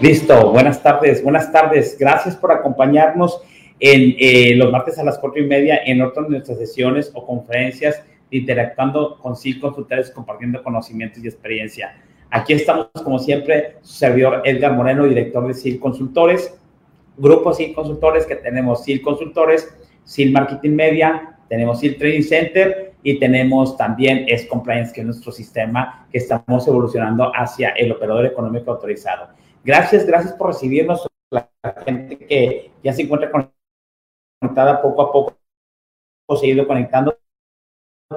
Listo, buenas tardes, buenas tardes. Gracias por acompañarnos en eh, los martes a las cuatro y media en otras de nuestras sesiones o conferencias, interactuando con CIL Consultores, compartiendo conocimientos y experiencia. Aquí estamos, como siempre, su servidor Edgar Moreno, director de CIL Consultores, grupo CIL Consultores, que tenemos CIL Consultores, CIL Marketing Media, tenemos CIL Trading Center y tenemos también S Compliance, que es nuestro sistema que estamos evolucionando hacia el operador económico autorizado. Gracias, gracias por recibirnos, la gente que ya se encuentra conectada poco a poco, seguido conectando.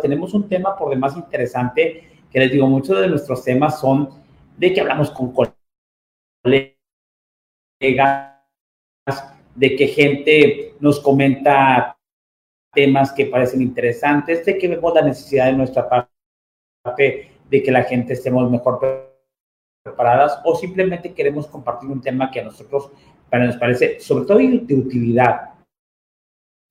Tenemos un tema por demás interesante, que les digo, muchos de nuestros temas son de que hablamos con colegas, de que gente nos comenta temas que parecen interesantes, de que vemos la necesidad de nuestra parte de que la gente estemos mejor preparadas o simplemente queremos compartir un tema que a nosotros para nos parece sobre todo de utilidad,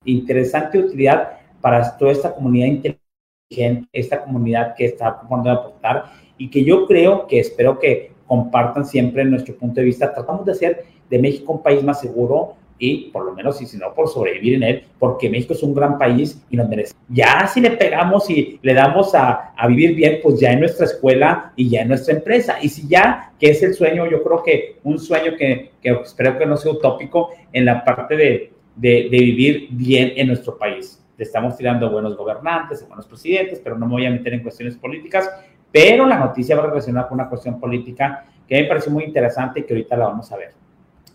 interesante utilidad para toda esta comunidad inteligente, esta comunidad que está a aportar y que yo creo que espero que compartan siempre nuestro punto de vista. Tratamos de hacer de México un país más seguro, y por lo menos, y si no, por sobrevivir en él, porque México es un gran país y nos merece. Ya si le pegamos y le damos a, vivir bien, pues ya en nuestra escuela y ya en nuestra empresa. Y si ya, que es el sueño, yo creo que un sueño que, espero que no sea utópico en la parte de, vivir bien en nuestro país. Le estamos tirando buenos gobernantes, buenos presidentes, pero no me voy a meter en cuestiones políticas. Pero la noticia va relacionada con una cuestión política que me parece muy interesante y que ahorita la vamos a ver.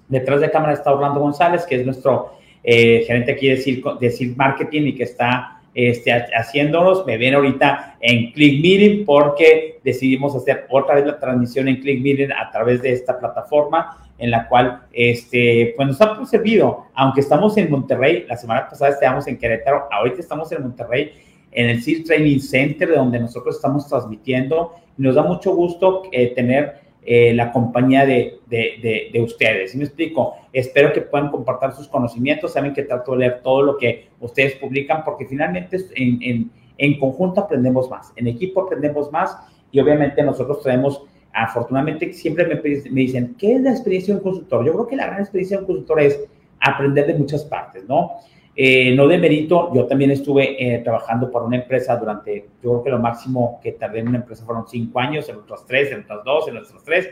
Detrás de cámara está Orlando González, que es nuestro eh, gerente aquí de Silk, Marketing y que está este, haciéndonos. Me ven ahorita en Click Meeting porque decidimos hacer otra vez la transmisión en Click Meeting a través de esta plataforma en la cual este, pues nos ha servido, aunque estamos en Monterrey, la semana pasada estábamos en Querétaro, ahorita estamos en Monterrey, en el Silk Training Center, de donde nosotros estamos transmitiendo. Nos da mucho gusto eh, tener eh, la compañía de, de, de, ustedes. me explico? Espero que puedan compartir sus conocimientos. Saben que trato de leer todo lo que ustedes publican porque finalmente en, en, en conjunto aprendemos más, en equipo aprendemos más y obviamente nosotros traemos, afortunadamente siempre me, me dicen, ¿qué es la experiencia de un consultor? Yo creo que la gran experiencia de un consultor es aprender de muchas partes, ¿no? Eh, no de mérito, yo también estuve eh, trabajando por una empresa durante, yo creo que lo máximo que tardé en una empresa fueron cinco años, en otras tres, en otras dos, en otras tres,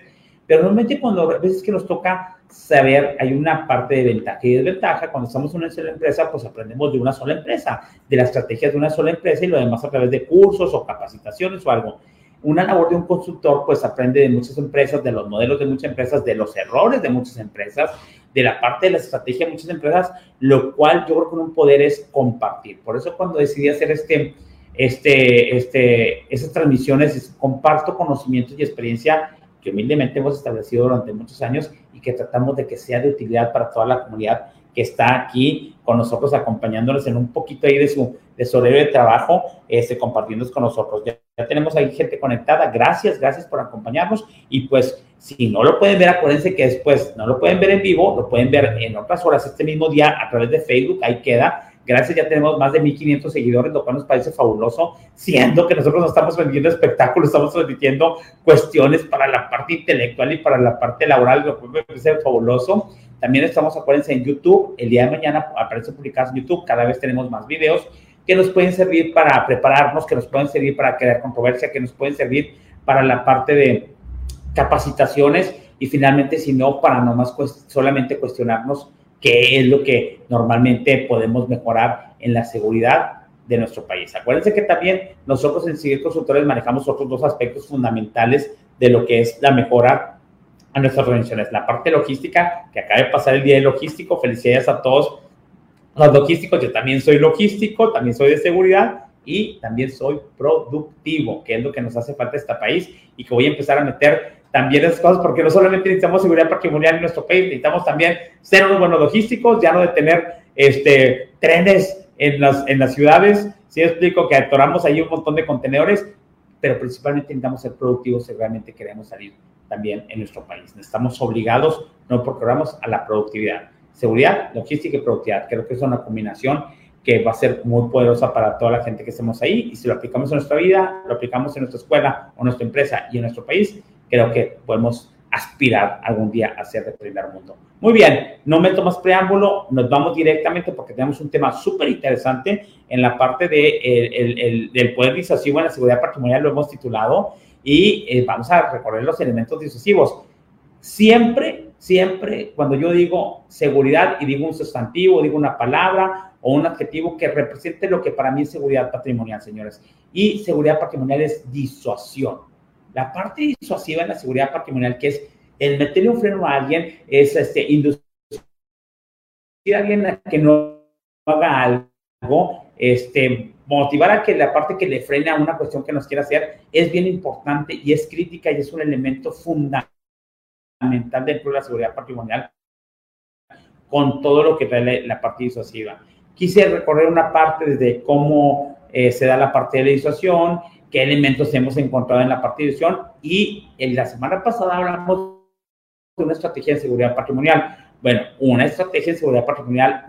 pero normalmente cuando a veces que nos toca saber, hay una parte de ventaja y desventaja, cuando estamos en una empresa, pues aprendemos de una sola empresa, de las estrategias de una sola empresa y lo demás a través de cursos o capacitaciones o algo. Una labor de un consultor, pues aprende de muchas empresas, de los modelos de muchas empresas, de los errores de muchas empresas, de la parte de la estrategia de muchas empresas, lo cual yo creo que un poder es compartir. Por eso cuando decidí hacer este, este, este, esas transmisiones, comparto conocimientos y experiencia que humildemente hemos establecido durante muchos años y que tratamos de que sea de utilidad para toda la comunidad que está aquí con nosotros, acompañándonos en un poquito ahí de su, de horario de trabajo, este, compartiéndonos con nosotros. Ya, ya, tenemos ahí gente conectada. Gracias, gracias por acompañarnos. Y pues, si no lo pueden ver, acuérdense que después no lo pueden ver en vivo, lo pueden ver en otras horas este mismo día a través de Facebook. Ahí queda. Gracias, ya tenemos más de 1.500 seguidores, lo cual nos parece fabuloso, siendo que nosotros no estamos vendiendo espectáculos, estamos transmitiendo cuestiones para la parte intelectual y para la parte laboral, lo cual me parece fabuloso. También estamos, acuérdense, en YouTube. El día de mañana aparece publicados en YouTube. Cada vez tenemos más videos que nos pueden servir para prepararnos, que nos pueden servir para crear controversia, que nos pueden servir para la parte de capacitaciones y finalmente, si no, para nomás solamente cuestionarnos qué es lo que normalmente podemos mejorar en la seguridad de nuestro país. Acuérdense que también nosotros en Seguir Consultores manejamos otros dos aspectos fundamentales de lo que es la mejora a nuestras organizaciones. La parte logística, que acaba de pasar el día de logístico, felicidades a todos los logísticos, yo también soy logístico, también soy de seguridad y también soy productivo, que es lo que nos hace falta a este país y que voy a empezar a meter también esas cosas, porque no solamente necesitamos seguridad patrimonial en nuestro país, necesitamos también ser unos buenos logísticos, ya no de tener este, trenes en las, en las ciudades. Si explico que atoramos ahí un montón de contenedores, pero principalmente necesitamos ser productivos si realmente queremos salir también en nuestro país. Estamos obligados, no vamos a la productividad. Seguridad, logística y productividad. Creo que es una combinación que va a ser muy poderosa para toda la gente que estemos ahí. Y si lo aplicamos en nuestra vida, lo aplicamos en nuestra escuela o nuestra empresa y en nuestro país, creo que podemos aspirar algún día a ser de primer mundo. Muy bien, no me tomas preámbulo, nos vamos directamente porque tenemos un tema súper interesante en la parte de el, del poder disuasivo en la seguridad patrimonial, lo hemos titulado, y eh, vamos a recorrer los elementos disuasivos. Siempre, siempre, cuando yo digo seguridad y digo un sustantivo, digo una palabra o un adjetivo que represente lo que para mí es seguridad patrimonial, señores. Y seguridad patrimonial es disuasión. La parte disuasiva en la seguridad patrimonial, que es el meterle un freno a alguien, es este, inducir a alguien a que no haga algo, este, motivar a que la parte que le frena a una cuestión que nos quiera hacer es bien importante y es crítica y es un elemento fundamental dentro de la seguridad patrimonial con todo lo que trae la parte disuasiva. Quise recorrer una parte desde cómo eh, se da la parte de la disuasión, qué elementos hemos encontrado en la disuasión y en la semana pasada hablamos de una estrategia de seguridad patrimonial. Bueno, una estrategia de seguridad patrimonial,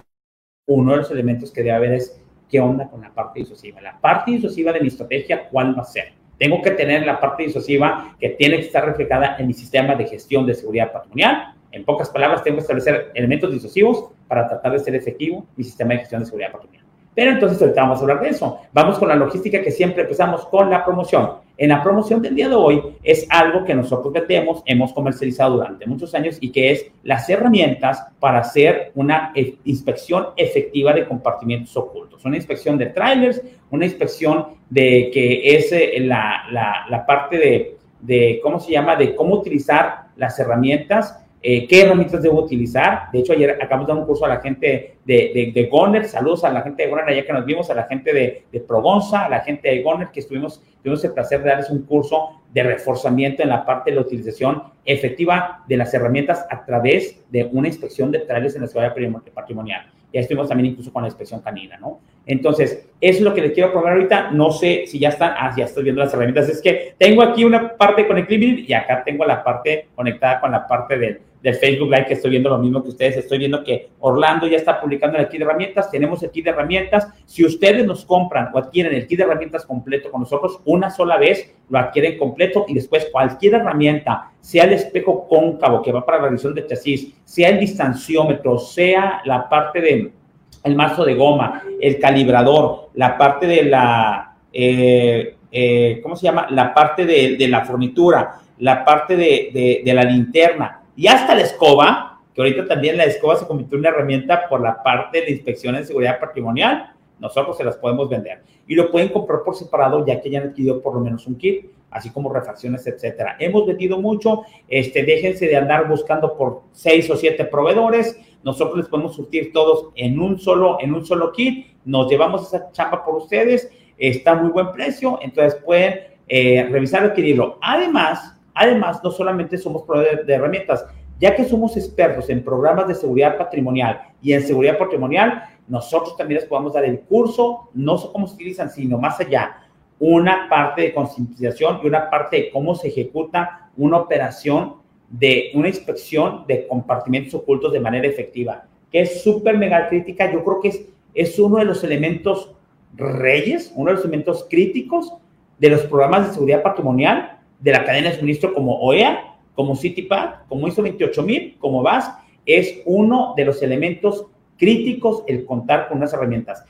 uno de los elementos que debe haber es qué onda con la parte disuasiva. La parte disuasiva de mi estrategia, ¿cuál va a ser? Tengo que tener la parte disuasiva que tiene que estar reflejada en mi sistema de gestión de seguridad patrimonial. En pocas palabras, tengo que establecer elementos disuasivos para tratar de ser efectivo mi sistema de gestión de seguridad patrimonial. Pero entonces ahorita vamos a hablar de eso. Vamos con la logística que siempre empezamos con la promoción. En la promoción del día de hoy es algo que nosotros vendemos, hemos comercializado durante muchos años y que es las herramientas para hacer una e, inspección efectiva de compartimientos ocultos. Una inspección de trailers, una inspección de que es eh, la, la, la parte de, de, ¿cómo se llama?, de cómo utilizar las herramientas eh, qué herramientas debo utilizar. De hecho, ayer acabamos de dar un curso a la gente de, de, Goner, saludos a la gente de Goner allá que nos vimos, a la gente de, Progonza, a la gente de Goner que estuvimos, tuvimos el placer de darles un curso de reforzamiento en la parte de la utilización efectiva de las herramientas a través de una inspección de trailers en la seguridad patrimonial. Ya estuvimos también incluso con la inspección canina, ¿no? Entonces, eso es lo que les quiero probar ahorita. No sé si ya están, ah, ya estoy viendo las herramientas. Es que tengo aquí una parte con Eclipse y acá tengo la parte conectada con la parte del del Facebook Live que estoy viendo lo mismo que ustedes. Estoy viendo que Orlando ya está publicando el kit de herramientas. Tenemos el kit de herramientas. Si ustedes nos compran o adquieren el kit de herramientas completo con nosotros, una sola vez lo adquieren completo y después cualquier herramienta, sea el espejo cóncavo que va para la revisión de chasis, sea el distanciómetro, sea la parte de el marzo de goma, el calibrador, la parte de la, eh, eh, ¿cómo se llama? La parte de, de la fornitura, la parte de, de, de la linterna, y hasta la escoba, que ahorita también la escoba se convirtió en una herramienta por la parte de inspección en seguridad patrimonial, nosotros se las podemos vender. Y lo pueden comprar por separado ya que ya han adquirido por lo menos un kit, así como refacciones, etcétera. Hemos vendido mucho, este, déjense de andar buscando por seis o siete proveedores, nosotros les podemos surtir todos en un solo, en un solo kit, nos llevamos esa chamba por ustedes, está a muy buen precio, entonces pueden eh, revisar y adquirirlo. Además, Además, no solamente somos proveedores de herramientas, ya que somos expertos en programas de seguridad patrimonial y en seguridad patrimonial, nosotros también les podemos dar el curso, no sé cómo se utilizan, sino más allá, una parte de concientización y una parte de cómo se ejecuta una operación de una inspección de compartimentos ocultos de manera efectiva, que es súper mega crítica. Yo creo que es, es uno de los elementos reyes, uno de los elementos críticos de los programas de seguridad patrimonial de la cadena de suministro como OEA, como CityPad, como ISO 28000, como VAS, es uno de los elementos críticos el contar con unas herramientas.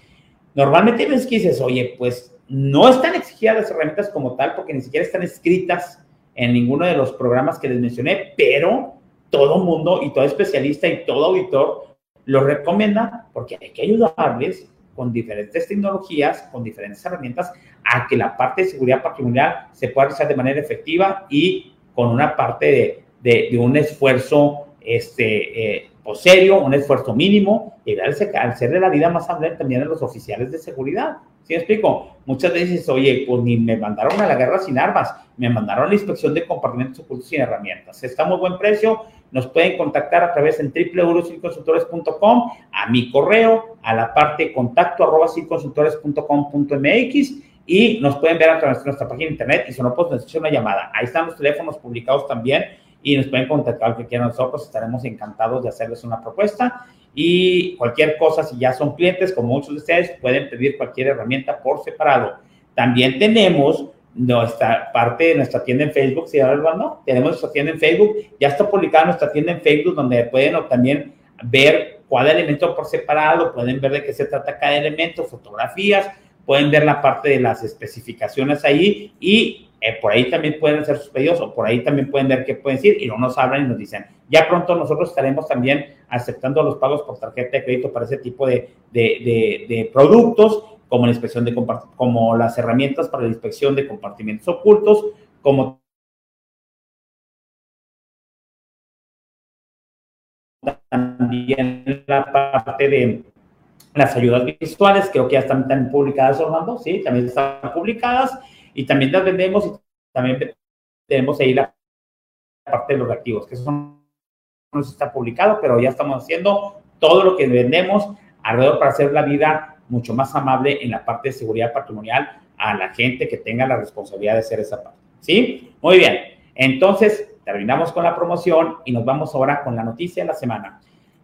Normalmente ves que dices, oye, pues no están exigidas las herramientas como tal porque ni siquiera están escritas en ninguno de los programas que les mencioné, pero todo mundo y todo especialista y todo auditor lo recomienda porque hay que ayudarles con diferentes tecnologías, con diferentes herramientas, a que la parte de seguridad patrimonial se pueda realizar de manera efectiva y con una parte de, un esfuerzo este, eh, pues serio, un esfuerzo mínimo, y al ser de la vida más amable también a los oficiales de seguridad. ¿Sí me explico? Muchas veces, oye, pues ni me mandaron a la guerra sin armas, me mandaron a la inspección de compartimentos ocultos sin herramientas. Está muy buen precio, nos pueden contactar a través en www.consultores.com, a mi correo, a la parte contacto arroba consultores.com.mx y nos pueden ver a través de nuestra página de internet y si no, pues nos una llamada. Ahí están los teléfonos publicados también y nos pueden contactar que quieran nosotros, estaremos encantados de hacerles una propuesta y cualquier cosa, si ya son clientes, como muchos de ustedes, pueden pedir cualquier herramienta por separado. También tenemos nuestra parte de nuestra tienda en Facebook, ¿sí, no? Tenemos nuestra tienda en Facebook, ya está publicada nuestra tienda en Facebook, donde pueden también ver cada elemento por separado, pueden ver de qué se trata cada elemento, fotografías, pueden ver la parte de las especificaciones ahí y eh, por ahí también pueden hacer sus pedidos o por ahí también pueden ver qué pueden decir y no nos hablan y nos dicen. Ya pronto nosotros estaremos también aceptando los pagos por tarjeta de crédito para ese tipo de, de, de, productos, como la inspección de como las herramientas para la inspección de compartimentos ocultos, como también la parte de las ayudas visuales, creo que ya están publicadas, Orlando, sí, también están publicadas y también las vendemos y también tenemos ahí la parte de los reactivos, que eso no está publicado, pero ya estamos haciendo todo lo que vendemos alrededor para hacer la vida mucho más amable en la parte de seguridad patrimonial a la gente que tenga la responsabilidad de hacer esa parte. ¿Sí? Muy bien. Entonces, terminamos con la promoción y nos vamos ahora con la noticia de la semana.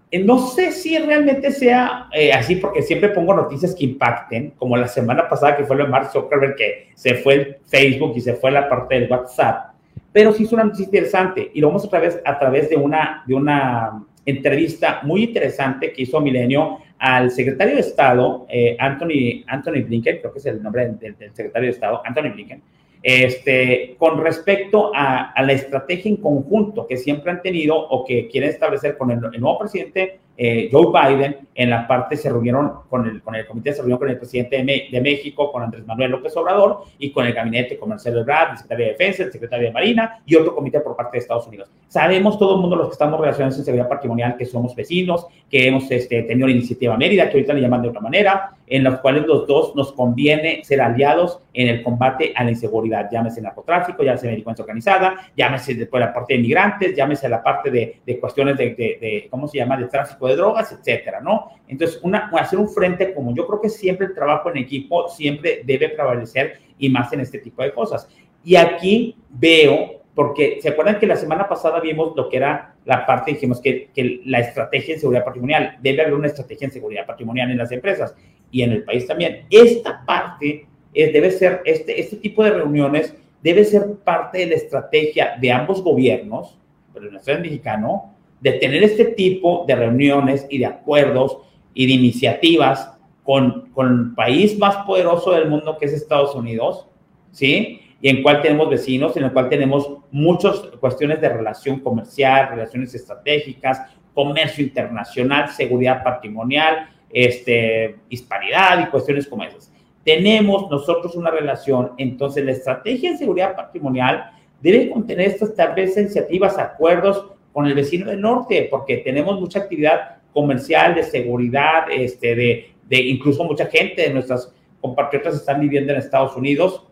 Eh, no sé si realmente sea eh, así, porque siempre pongo noticias que impacten, como la semana pasada que fue lo de Mark Zuckerberg, que se fue el Facebook y se fue la parte del WhatsApp, pero sí es una noticia interesante y lo vamos a través, a través de, una, de una entrevista muy interesante que hizo Milenio al secretario de Estado, eh, Anthony, Anthony Blinken, creo que es el nombre del secretario de Estado, Anthony Blinken, este, con respecto a, la estrategia en conjunto que siempre han tenido o que quieren establecer con el, nuevo presidente eh, Joe Biden, en la parte se reunieron con el, con el comité, se reunieron con el presidente de, México, con Andrés Manuel López Obrador y con el gabinete comercial de Brad, el secretario de Defensa, el secretario de Marina y otro comité por parte de Estados Unidos. Sabemos todo el mundo los que estamos relacionados en seguridad patrimonial que somos vecinos, que hemos este, tenido la iniciativa Mérida, que ahorita le llaman de otra manera, en los cuales los dos nos conviene ser aliados en el combate a la inseguridad, llámese narcotráfico, llámese delincuencia organizada, llámese después la parte de migrantes, llámese la parte de, de cuestiones de, de, de, ¿cómo se llama?, de tráfico de drogas, etcétera, ¿no? Entonces, una, hacer un frente como yo creo que siempre el trabajo en equipo siempre debe prevalecer y más en este tipo de cosas. Y aquí veo, porque se acuerdan que la semana pasada vimos lo que era la parte, dijimos que, que la estrategia en seguridad patrimonial, debe haber una estrategia en seguridad patrimonial en las empresas y en el país también. Esta parte debe ser, este, este tipo de reuniones debe ser parte de la estrategia de ambos gobiernos, pero el nacional mexicano, de tener este tipo de reuniones y de acuerdos y de iniciativas con, con el país más poderoso del mundo que es Estados Unidos, ¿sí? Y en cual tenemos vecinos, en el cual tenemos muchas cuestiones de relación comercial, relaciones estratégicas, comercio internacional, seguridad patrimonial, este, hispanidad y cuestiones como esas. Tenemos nosotros una relación, entonces la estrategia en seguridad patrimonial debe contener estas tal vez iniciativas, acuerdos con el vecino del norte, porque tenemos mucha actividad comercial, de seguridad, este, de, de incluso mucha gente de nuestras compatriotas están viviendo en Estados Unidos.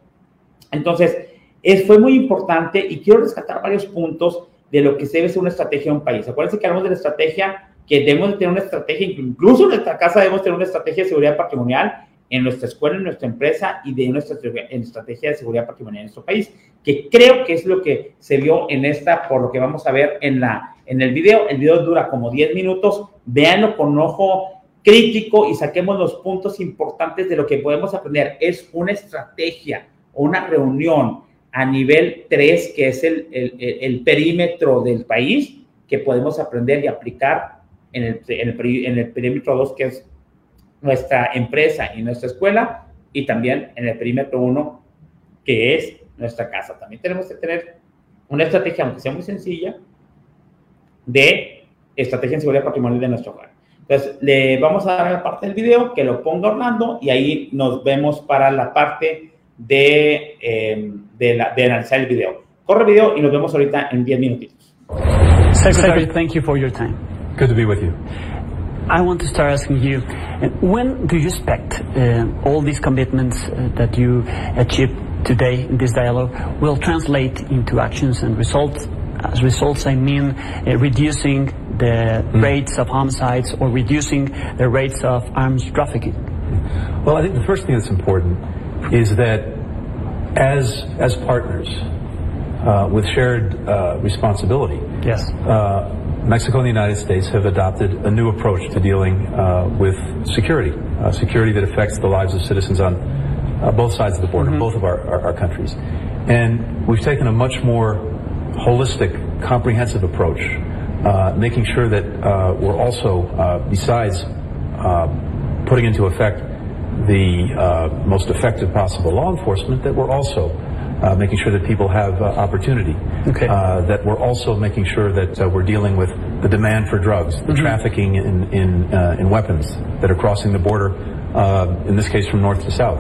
Entonces, es, fue muy importante y quiero rescatar varios puntos de lo que se debe ser una estrategia de un país. Acuérdense que hablamos de la estrategia, que debemos tener una estrategia, incluso en nuestra casa debemos tener una estrategia de seguridad patrimonial en nuestra escuela, en nuestra empresa y de nuestra en estrategia de seguridad patrimonial en nuestro país, que creo que es lo que se vio en esta, por lo que vamos a ver en, la, en el video. El video dura como 10 minutos, véanlo con ojo crítico y saquemos los puntos importantes de lo que podemos aprender. Es una estrategia, una reunión a nivel 3, que es el, el, el perímetro del país, que podemos aprender y aplicar en el, en el, en el perímetro 2, que es nuestra empresa y nuestra escuela, y también en el perímetro 1, que es nuestra casa. También tenemos que tener una estrategia, aunque sea muy sencilla, de estrategia en seguridad patrimonial de nuestro hogar. Entonces, le vamos a dar la parte del video, que lo ponga Orlando, y ahí nos vemos para la parte de, eh, de, la, de analizar el video. Corre el video y nos vemos ahorita en 10 minutitos. Secretary, thank you for your time. Good to be with you. I want to start asking you, when do you expect uh, all these commitments uh, that you achieved today in this dialogue will translate into actions and results? As results, I mean uh, reducing the mm. rates of homicides or reducing the rates of arms trafficking. Well, I think the first thing that's important is that as as partners uh, with shared uh, responsibility, yes uh, Mexico and the United States have adopted a new approach to dealing uh, with security, uh, security that affects the lives of citizens on uh, both sides of the border, both of our, our, our countries. And we've taken a much more holistic, comprehensive approach, uh, making sure that uh, we're also, uh, besides uh, putting into effect the uh, most effective possible law enforcement, that we're also uh, making sure that people have uh, opportunity. Okay. Uh, that we're also making sure that uh, we're dealing with the demand for drugs, the trafficking in in, uh, in weapons that are crossing the border, uh, in this case from north to south.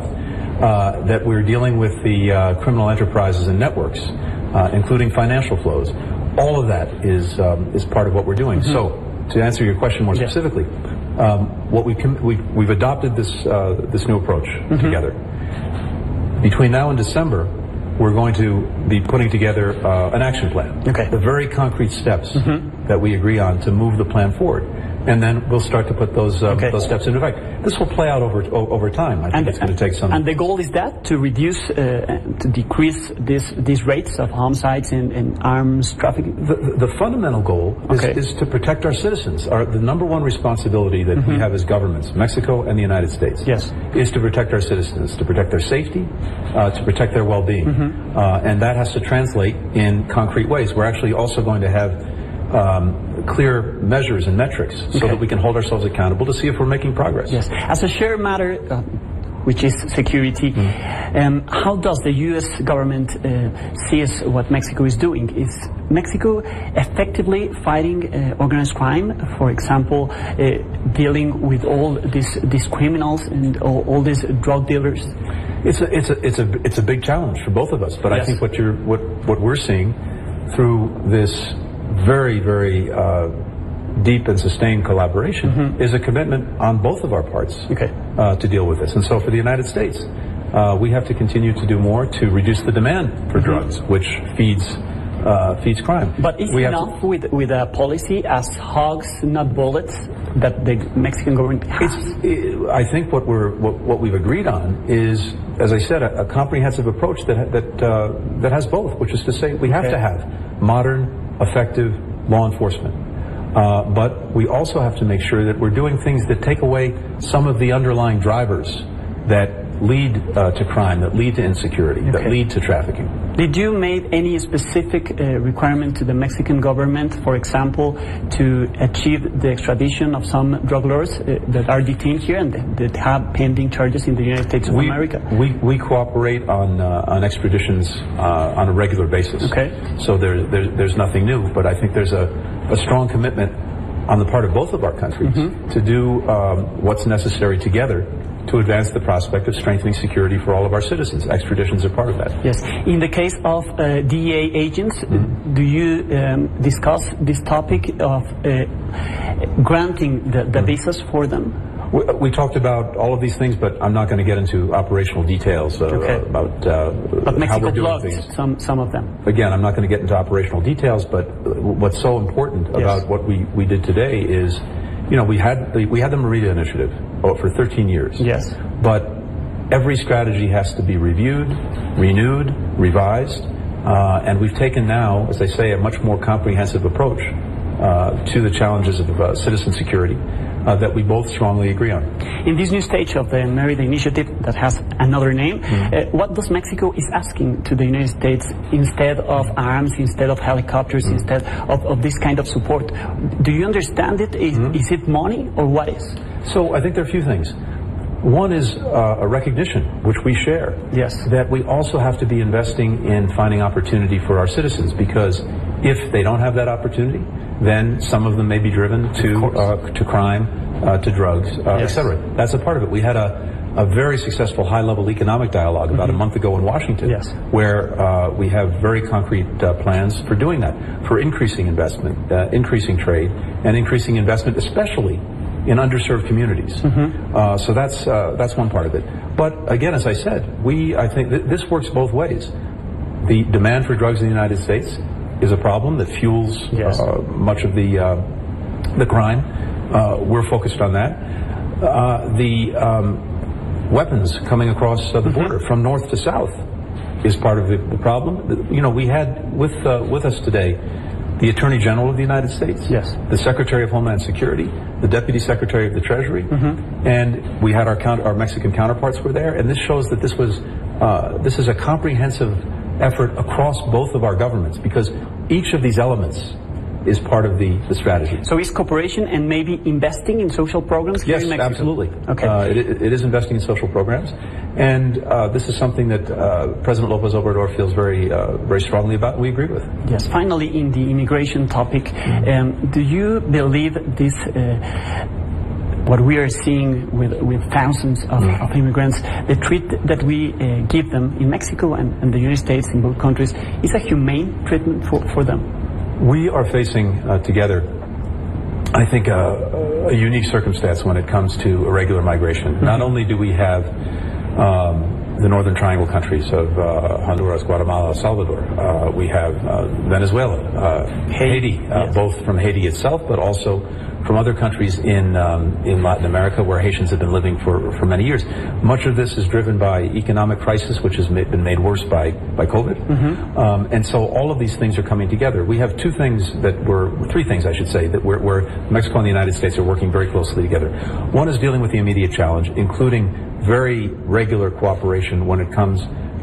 Uh, that we're dealing with the uh, criminal enterprises and networks, uh, including financial flows. All of that is um, is part of what we're doing. So, to answer your question more specifically, um, what we com- we we've adopted this uh, this new approach together. Between now and December, we're going to be putting together uh, an action plan. Okay. The very concrete steps that we agree on to move the plan forward. And then we'll start to put those um, Okay. those steps into effect. This will play out over over time. I think it's going to take some. And the goal is that to reduce, uh, to decrease this, these rates of homicides and, and arms trafficking. The, the fundamental goal is, Okay. is to protect our citizens. Our, the number one responsibility that we have as governments, Mexico and the United States, Mm-hmm. Yes. is to protect our citizens, to protect their safety, uh, to protect their well-being, Mm-hmm. uh, and that has to translate in concrete ways. We're actually also going to have um, clear measures and metrics so Okay. that we can hold ourselves accountable to see if we're making progress. Yes. As a shared matter, uh, which is security, um, how does the U.S. government uh, sees what Mexico is doing? Is Mexico effectively fighting uh, organized crime? For example, uh, dealing with all these these criminals and all, all these drug dealers? It's a, it's a, it's a, it's a big challenge for both of us. But I think what you're, what, what we're seeing through this very, very uh, deep and sustained collaboration is a commitment on both of our parts Mm-hmm. Okay. uh, to deal with this. And so for the United States, uh, we have to continue to do more to reduce the demand for drugs, which feeds uh, feeds crime. Mm-hmm. But is we it have to- enough with, with a policy as hogs, not bullets, that the Mexican government has? I think what we're what, what we've agreed on is, as I said, a, a comprehensive approach that that uh, that has both, which is to say we have Okay. to have modern, effective law enforcement. Uh, but we also have to make sure that we're doing things that take away some of the underlying drivers that lead uh, to crime, that lead to insecurity, that lead to trafficking. Did you make any specific uh, requirement to the Mexican government, for example, to achieve the extradition of some drug lords uh, that are detained here and that have pending charges in the United States of we, America? We, we cooperate on uh, on extraditions uh, on a regular basis. Okay. So there, there, there's nothing new, but I think there's a, a strong commitment on the part of both of our countries Mm-hmm. to do um, what's necessary together to advance the prospect of strengthening security for all of our citizens. Extraditions are part of that. Yes. In the case of uh, DEA agents, do you um, discuss this topic of uh, granting the, the visas for them? We, we talked about all of these things, but I'm not going to get into operational details uh, Okay. about uh, But how we're doing things. some, some of them. again, I'm not going to get into operational details, but what's so important about what we, we did today is, you know, we had the, we had the Merida Initiative oh, for 13 years. Yes. But every strategy has to be reviewed, renewed, revised, uh, and we've taken now, as they say, a much more comprehensive approach uh, to the challenges of uh, citizen security uh, that we both strongly agree on. In this new stage of the Merida Initiative that has another name, Mm-hmm. uh, what does Mexico is asking to the United States instead of arms, instead of helicopters, Mm-hmm. instead of, of this kind of support? Do you understand it? Is, Mm-hmm. is it money or what is? So I think there are a few things. One is uh, a recognition, which we share, Yes. that we also have to be investing in finding opportunity for our citizens because if they don't have that opportunity, then some of them may be driven to uh, to crime, uh, to drugs, uh, Yes. et cetera. That's a part of it. We had a a very successful high-level economic dialogue about a month ago in Washington, Yes. where uh, we have very concrete uh, plans for doing that, for increasing investment, uh, increasing trade, and increasing investment, especially in underserved communities. Uh, so that's uh, that's one part of it. But again, as I said, we I think th- this works both ways. The demand for drugs in the United States is a problem that fuels Yes. uh, much of the uh, the crime. Uh, we're focused on that. Uh, the um, weapons coming across uh, the border from north to south is part of the, the problem. You know, we had with uh, with us today the Attorney General of the United States, Yes. the Secretary of Homeland Security, the Deputy Secretary of the Treasury, Mm-hmm. and we had our our Mexican counterparts were there, and this shows that this was uh, this is a comprehensive effort across both of our governments because each of these elements is part of the, the strategy. So is cooperation and maybe investing in social programs Yes, absolutely. Okay. Uh, it, it is investing in social programs, and uh, this is something that uh, President Lopez Obrador feels very, uh, very strongly about. We agree with. Yes. Finally, in the immigration topic, um, do you believe this? Uh, what we are seeing with, with thousands of, of immigrants, the treat that we uh, give them in Mexico and, and the United States, in both countries, is a humane treatment for, for them. We are facing uh, together, I think, a, a unique circumstance when it comes to irregular migration. Not only do we have um, the northern triangle countries of uh, Honduras, Guatemala, El Salvador, uh, we have uh, Venezuela, uh, Haiti, uh, yes. both from Haiti itself, but also from other countries in um, in Latin America where Haitians have been living for, for many years. Much of this is driven by economic crisis, which has ma- been made worse by by COVID. Um, and so all of these things are coming together. We have two things that we're three things I should say that we're, where Mexico and the United States are working very closely together. One is dealing with the immediate challenge, including very regular cooperation when it comes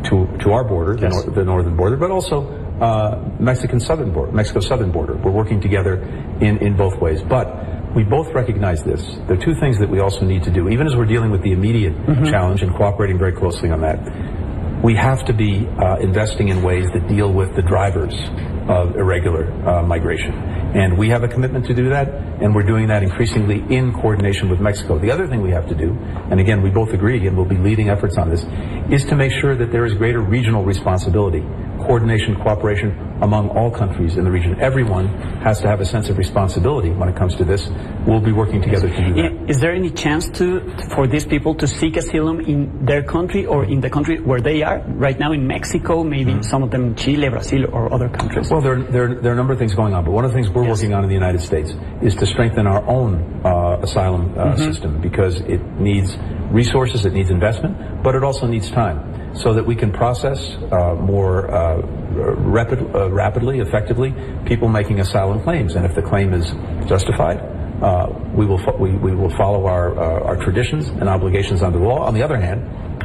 to to our border, the, nor- the northern border, but also uh, Mexican southern border, Mexico southern border. We're working together in, in both ways. But we both recognize this. There are two things that we also need to do, even as we're dealing with the immediate challenge and cooperating very closely on that. We have to be uh, investing in ways that deal with the drivers of irregular uh, migration. And we have a commitment to do that, and we're doing that increasingly in coordination with Mexico. The other thing we have to do, and again, we both agree, and we'll be leading efforts on this, is to make sure that there is greater regional responsibility, coordination, cooperation among all countries in the region. Everyone has to have a sense of responsibility when it comes to this. We'll be working together to do that. Is there any chance to for these people to seek asylum in their country or in the country where they are right now in Mexico, maybe some of them in Chile, Brazil, or other countries? Well, there, there, there are a number of things going on, but one of the things we're Yes. working on in the United States is to strengthen our own uh, asylum uh, system because it needs resources, it needs investment, but it also needs time so that we can process uh, more uh, rapid, uh, rapidly, effectively, people making asylum claims. And if the claim is justified, uh, we, will fo- we, we will follow our, uh, our traditions and obligations under the law. On the other hand,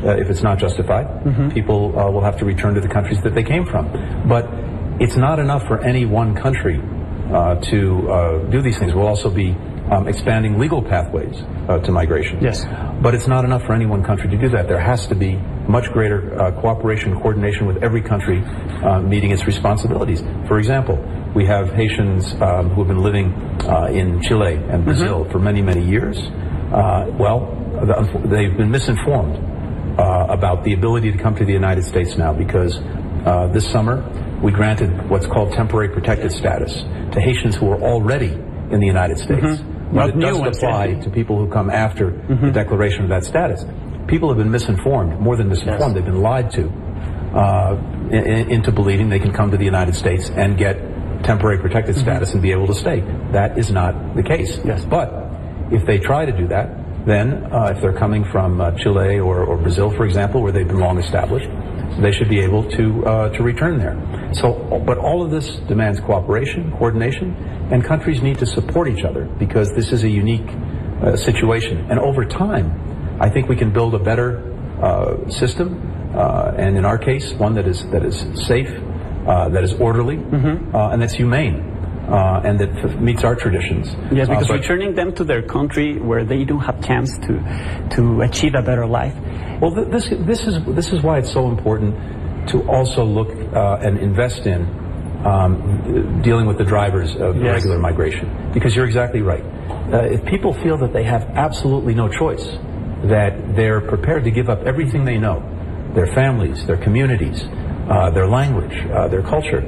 uh, if it's not justified, people uh, will have to return to the countries that they came from. But it's not enough for any one country uh, to uh, do these things. We'll also be um, expanding legal pathways uh, to migration. Yes. But it's not enough for any one country to do that. There has to be much greater uh, cooperation, and coordination with every country uh, meeting its responsibilities. For example, we have Haitians um, who have been living uh, in Chile and Brazil for many, many years. Uh, well, the, they've been misinformed uh, about the ability to come to the United States now because uh, this summer we granted what's called temporary protected status to Haitians who are already in the United States. But Not it new doesn't apply to people who come after the declaration of that status. People have been misinformed, more than misinformed, they've been lied to uh, in, in- into believing they can come to the United States and get temporary protected status and be able to stay. That is not the case. Yes. But if they try to do that, then uh, if they're coming from uh, Chile or, or Brazil, for example, where they've been long established, they should be able to uh, to return there. So, but all of this demands cooperation, coordination, and countries need to support each other because this is a unique uh, situation. And over time, I think we can build a better uh, system, uh, and in our case, one that is that is safe, uh, that is orderly, uh, and that's humane. Uh, and that f- meets our traditions. Yes, Uh, because but- returning them to their country where they don't have chance to to achieve a better life. Well, th- this this is this is why it's so important to also look uh, and invest in um, dealing with the drivers of Yes. irregular migration. Because you're exactly right. Uh, if people feel that they have absolutely no choice, that they're prepared to give up everything they know, their families, their communities, uh, their language, uh, their culture,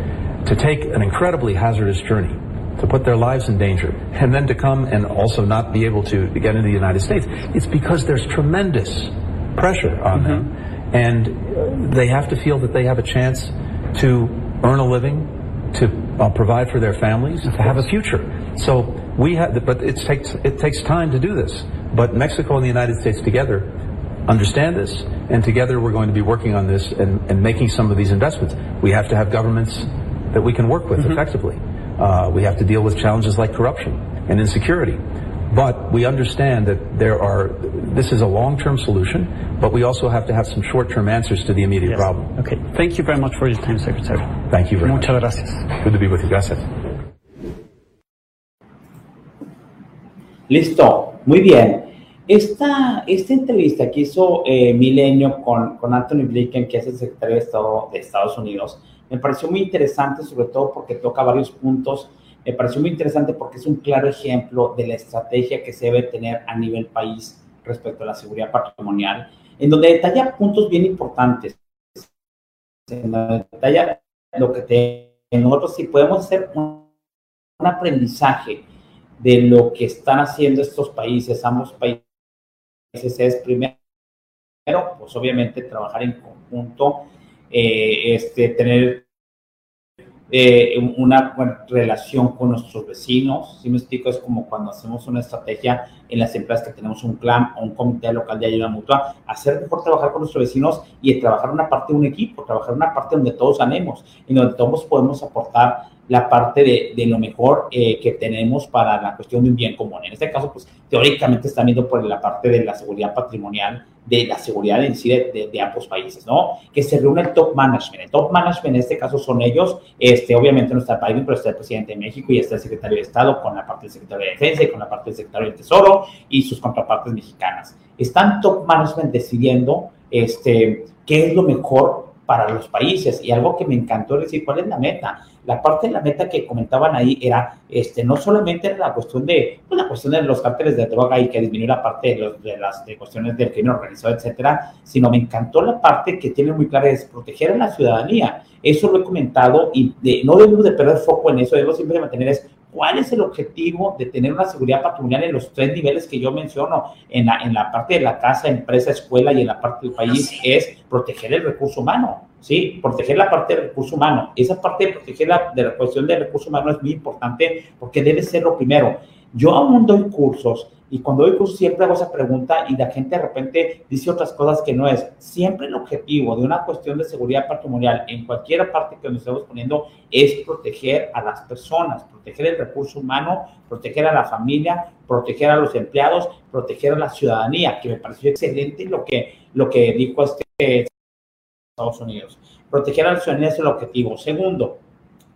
to take an incredibly hazardous journey to put their lives in danger, and then to come and also not be able to get into the United States, it's because there's tremendous pressure on them, and uh, they have to feel that they have a chance to earn a living, to uh, provide for their families, to have a future. So we have, but it takes it takes time to do this. But Mexico and the United States together understand this, and together we're going to be working on this and, and making some of these investments. We have to have governments that we can work with effectively. Uh, we have to deal with challenges like corruption and insecurity. But we understand that there are, this is a long-term solution, but we also have to have some short-term answers to the immediate Yes. problem. Okay. Thank you very much for your time, Secretary. Thank you very Muchas much. gracias. Good to be with you. Gracias. Listo, muy bien. Esta, esta entrevista que hizo eh, Milenio con, con Anthony Blinken, que es el secretario de Estado de Estados Unidos, me pareció muy interesante, sobre todo porque toca varios puntos. Me pareció muy interesante porque es un claro ejemplo de la estrategia que se debe tener a nivel país respecto a la seguridad patrimonial, en donde detalla puntos bien importantes. En donde detalla lo que nosotros sí podemos hacer un, un aprendizaje de lo que están haciendo estos países, ambos países, es primero, pues obviamente trabajar en conjunto, eh, este, tener eh, una buena relación con nuestros vecinos. Si me explico, es como cuando hacemos una estrategia en las empresas que tenemos un clan o un comité local de ayuda mutua, hacer mejor trabajar con nuestros vecinos y trabajar una parte de un equipo, trabajar una parte donde todos ganemos y donde todos podemos aportar la parte de, de lo mejor eh, que tenemos para la cuestión de un bien común. En este caso, pues teóricamente están viendo por la parte de la seguridad patrimonial, de la seguridad en sí de, ambos países, ¿no? Que se reúne el top management. El top management en este caso son ellos, este, obviamente no está Biden, pero está el presidente de México y está el secretario de Estado con la parte del secretario de Defensa y con la parte del secretario del Tesoro y sus contrapartes mexicanas. Están top management decidiendo este, qué es lo mejor para los países y algo que me encantó decir cuál es la meta. La parte de la meta que comentaban ahí era, este, no solamente era la cuestión de, pues, la cuestión de los cárteles de droga y que disminuir la parte de, los, de las de cuestiones del crimen organizado, etcétera, sino me encantó la parte que tiene muy clara es proteger a la ciudadanía. Eso lo he comentado y de, no debemos de perder foco en eso, debemos siempre mantener es cuál es el objetivo de tener una seguridad patrimonial en los tres niveles que yo menciono, en la, en la parte de la casa, empresa, escuela y en la parte del país, es proteger el recurso humano. ¿sí? Proteger la parte del recurso humano. Esa parte de proteger la, de la cuestión del recurso humano es muy importante porque debe ser lo primero. Yo aún doy cursos y cuando doy cursos siempre hago esa pregunta y la gente de repente dice otras cosas que no es. Siempre el objetivo de una cuestión de seguridad patrimonial en cualquier parte que nos estemos poniendo es proteger a las personas, proteger el recurso humano, proteger a la familia, proteger a los empleados, proteger a la ciudadanía, que me pareció excelente lo que, lo que dijo este Estados Unidos. Proteger a la ciudadanía es el objetivo. Segundo,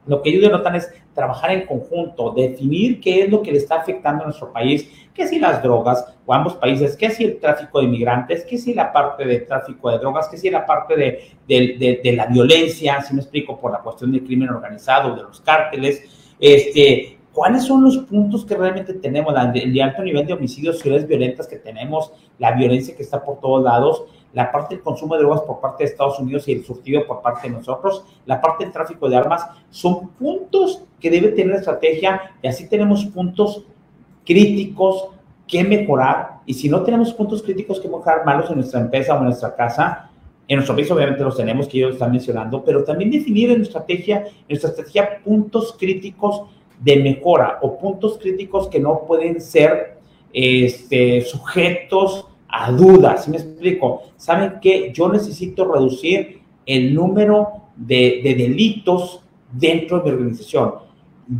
lo que ellos notan es trabajar en conjunto, definir qué es lo que le está afectando a nuestro país, qué si las drogas o ambos países, qué si el tráfico de inmigrantes, qué si la parte de tráfico de drogas, qué si la parte de, de, de, la violencia, si me explico, por la cuestión del crimen organizado, de los cárteles, este, cuáles son los puntos que realmente tenemos, el alto nivel de homicidios, ciudades violentas que tenemos, la violencia que está por todos lados, la parte del consumo de drogas por parte de Estados Unidos y el surtido por parte de nosotros, la parte del tráfico de armas, son puntos que debe tener estrategia y así tenemos puntos críticos que mejorar. Y si no tenemos puntos críticos que mejorar malos en nuestra empresa o en nuestra casa, en nuestro país obviamente los tenemos que ellos están mencionando, pero también definir en nuestra estrategia, en nuestra estrategia puntos críticos de mejora o puntos críticos que no pueden ser este, sujetos a dudas, ¿sí me explico? ¿Saben qué? Yo necesito reducir el número de, de, delitos dentro de mi organización.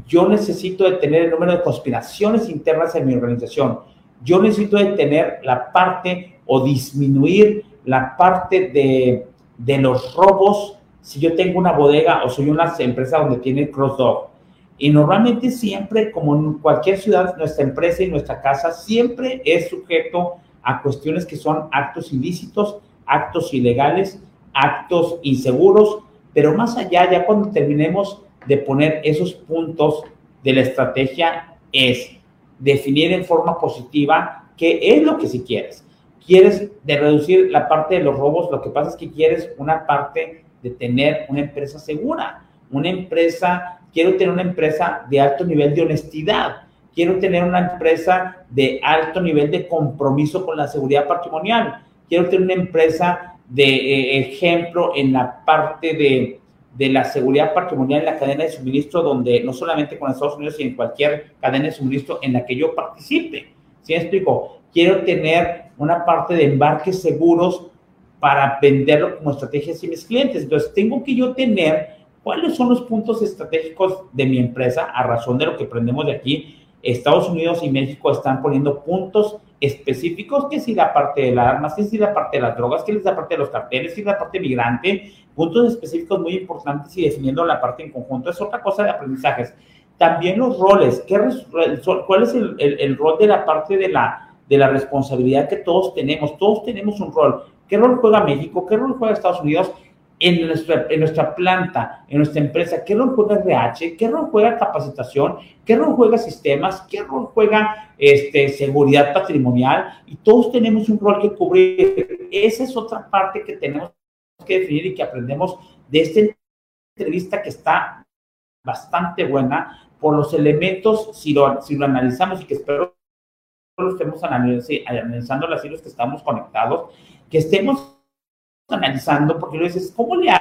Yo necesito detener el número de conspiraciones internas en mi organización. Yo necesito detener la parte o disminuir la parte de, de los robos si yo tengo una bodega o soy una empresa donde tiene cross-dog. Y normalmente siempre, como en cualquier ciudad, nuestra empresa y nuestra casa siempre es sujeto a cuestiones que son actos ilícitos, actos ilegales, actos inseguros, pero más allá, ya cuando terminemos de poner esos puntos de la estrategia, es definir en forma positiva qué es lo que si quieres. Quieres de reducir la parte de los robos, lo que pasa es que quieres una parte de tener una empresa segura, una empresa, quiero tener una empresa de alto nivel de honestidad, quiero tener una empresa de alto nivel de compromiso con la seguridad patrimonial, quiero tener una empresa de eh, ejemplo en la parte de, de, la seguridad patrimonial en la cadena de suministro, donde no solamente con Estados Unidos, sino en cualquier cadena de suministro en la que yo participe. ¿Sí me explico? Quiero tener una parte de embarques seguros para venderlo como estrategia a mis clientes. Entonces, tengo que yo tener ¿Cuáles son los puntos estratégicos de mi empresa a razón de lo que aprendemos de aquí? Estados Unidos y México están poniendo puntos específicos, que si la parte de las armas, que si la parte de las drogas, que es la parte de los carteles, que si la parte migrante, puntos específicos muy importantes y definiendo la parte en conjunto. Es otra cosa de aprendizajes. También los roles, ¿qué, ¿cuál es el, el, rol de la parte de la, de la responsabilidad que todos tenemos? Todos tenemos un rol. ¿Qué rol juega México? ¿Qué rol juega Estados Unidos? En nuestra, en nuestra planta, en nuestra empresa, qué rol juega RH, qué rol juega capacitación, qué rol juega sistemas, qué rol juega este, seguridad patrimonial, y todos tenemos un rol que cubrir. Esa es otra parte que tenemos que definir y que aprendemos de esta entrevista que está bastante buena por los elementos, si lo, si lo analizamos y que espero lo estemos analizando las hilos que estamos conectados, que estemos analizando, porque lo dices, ¿cómo le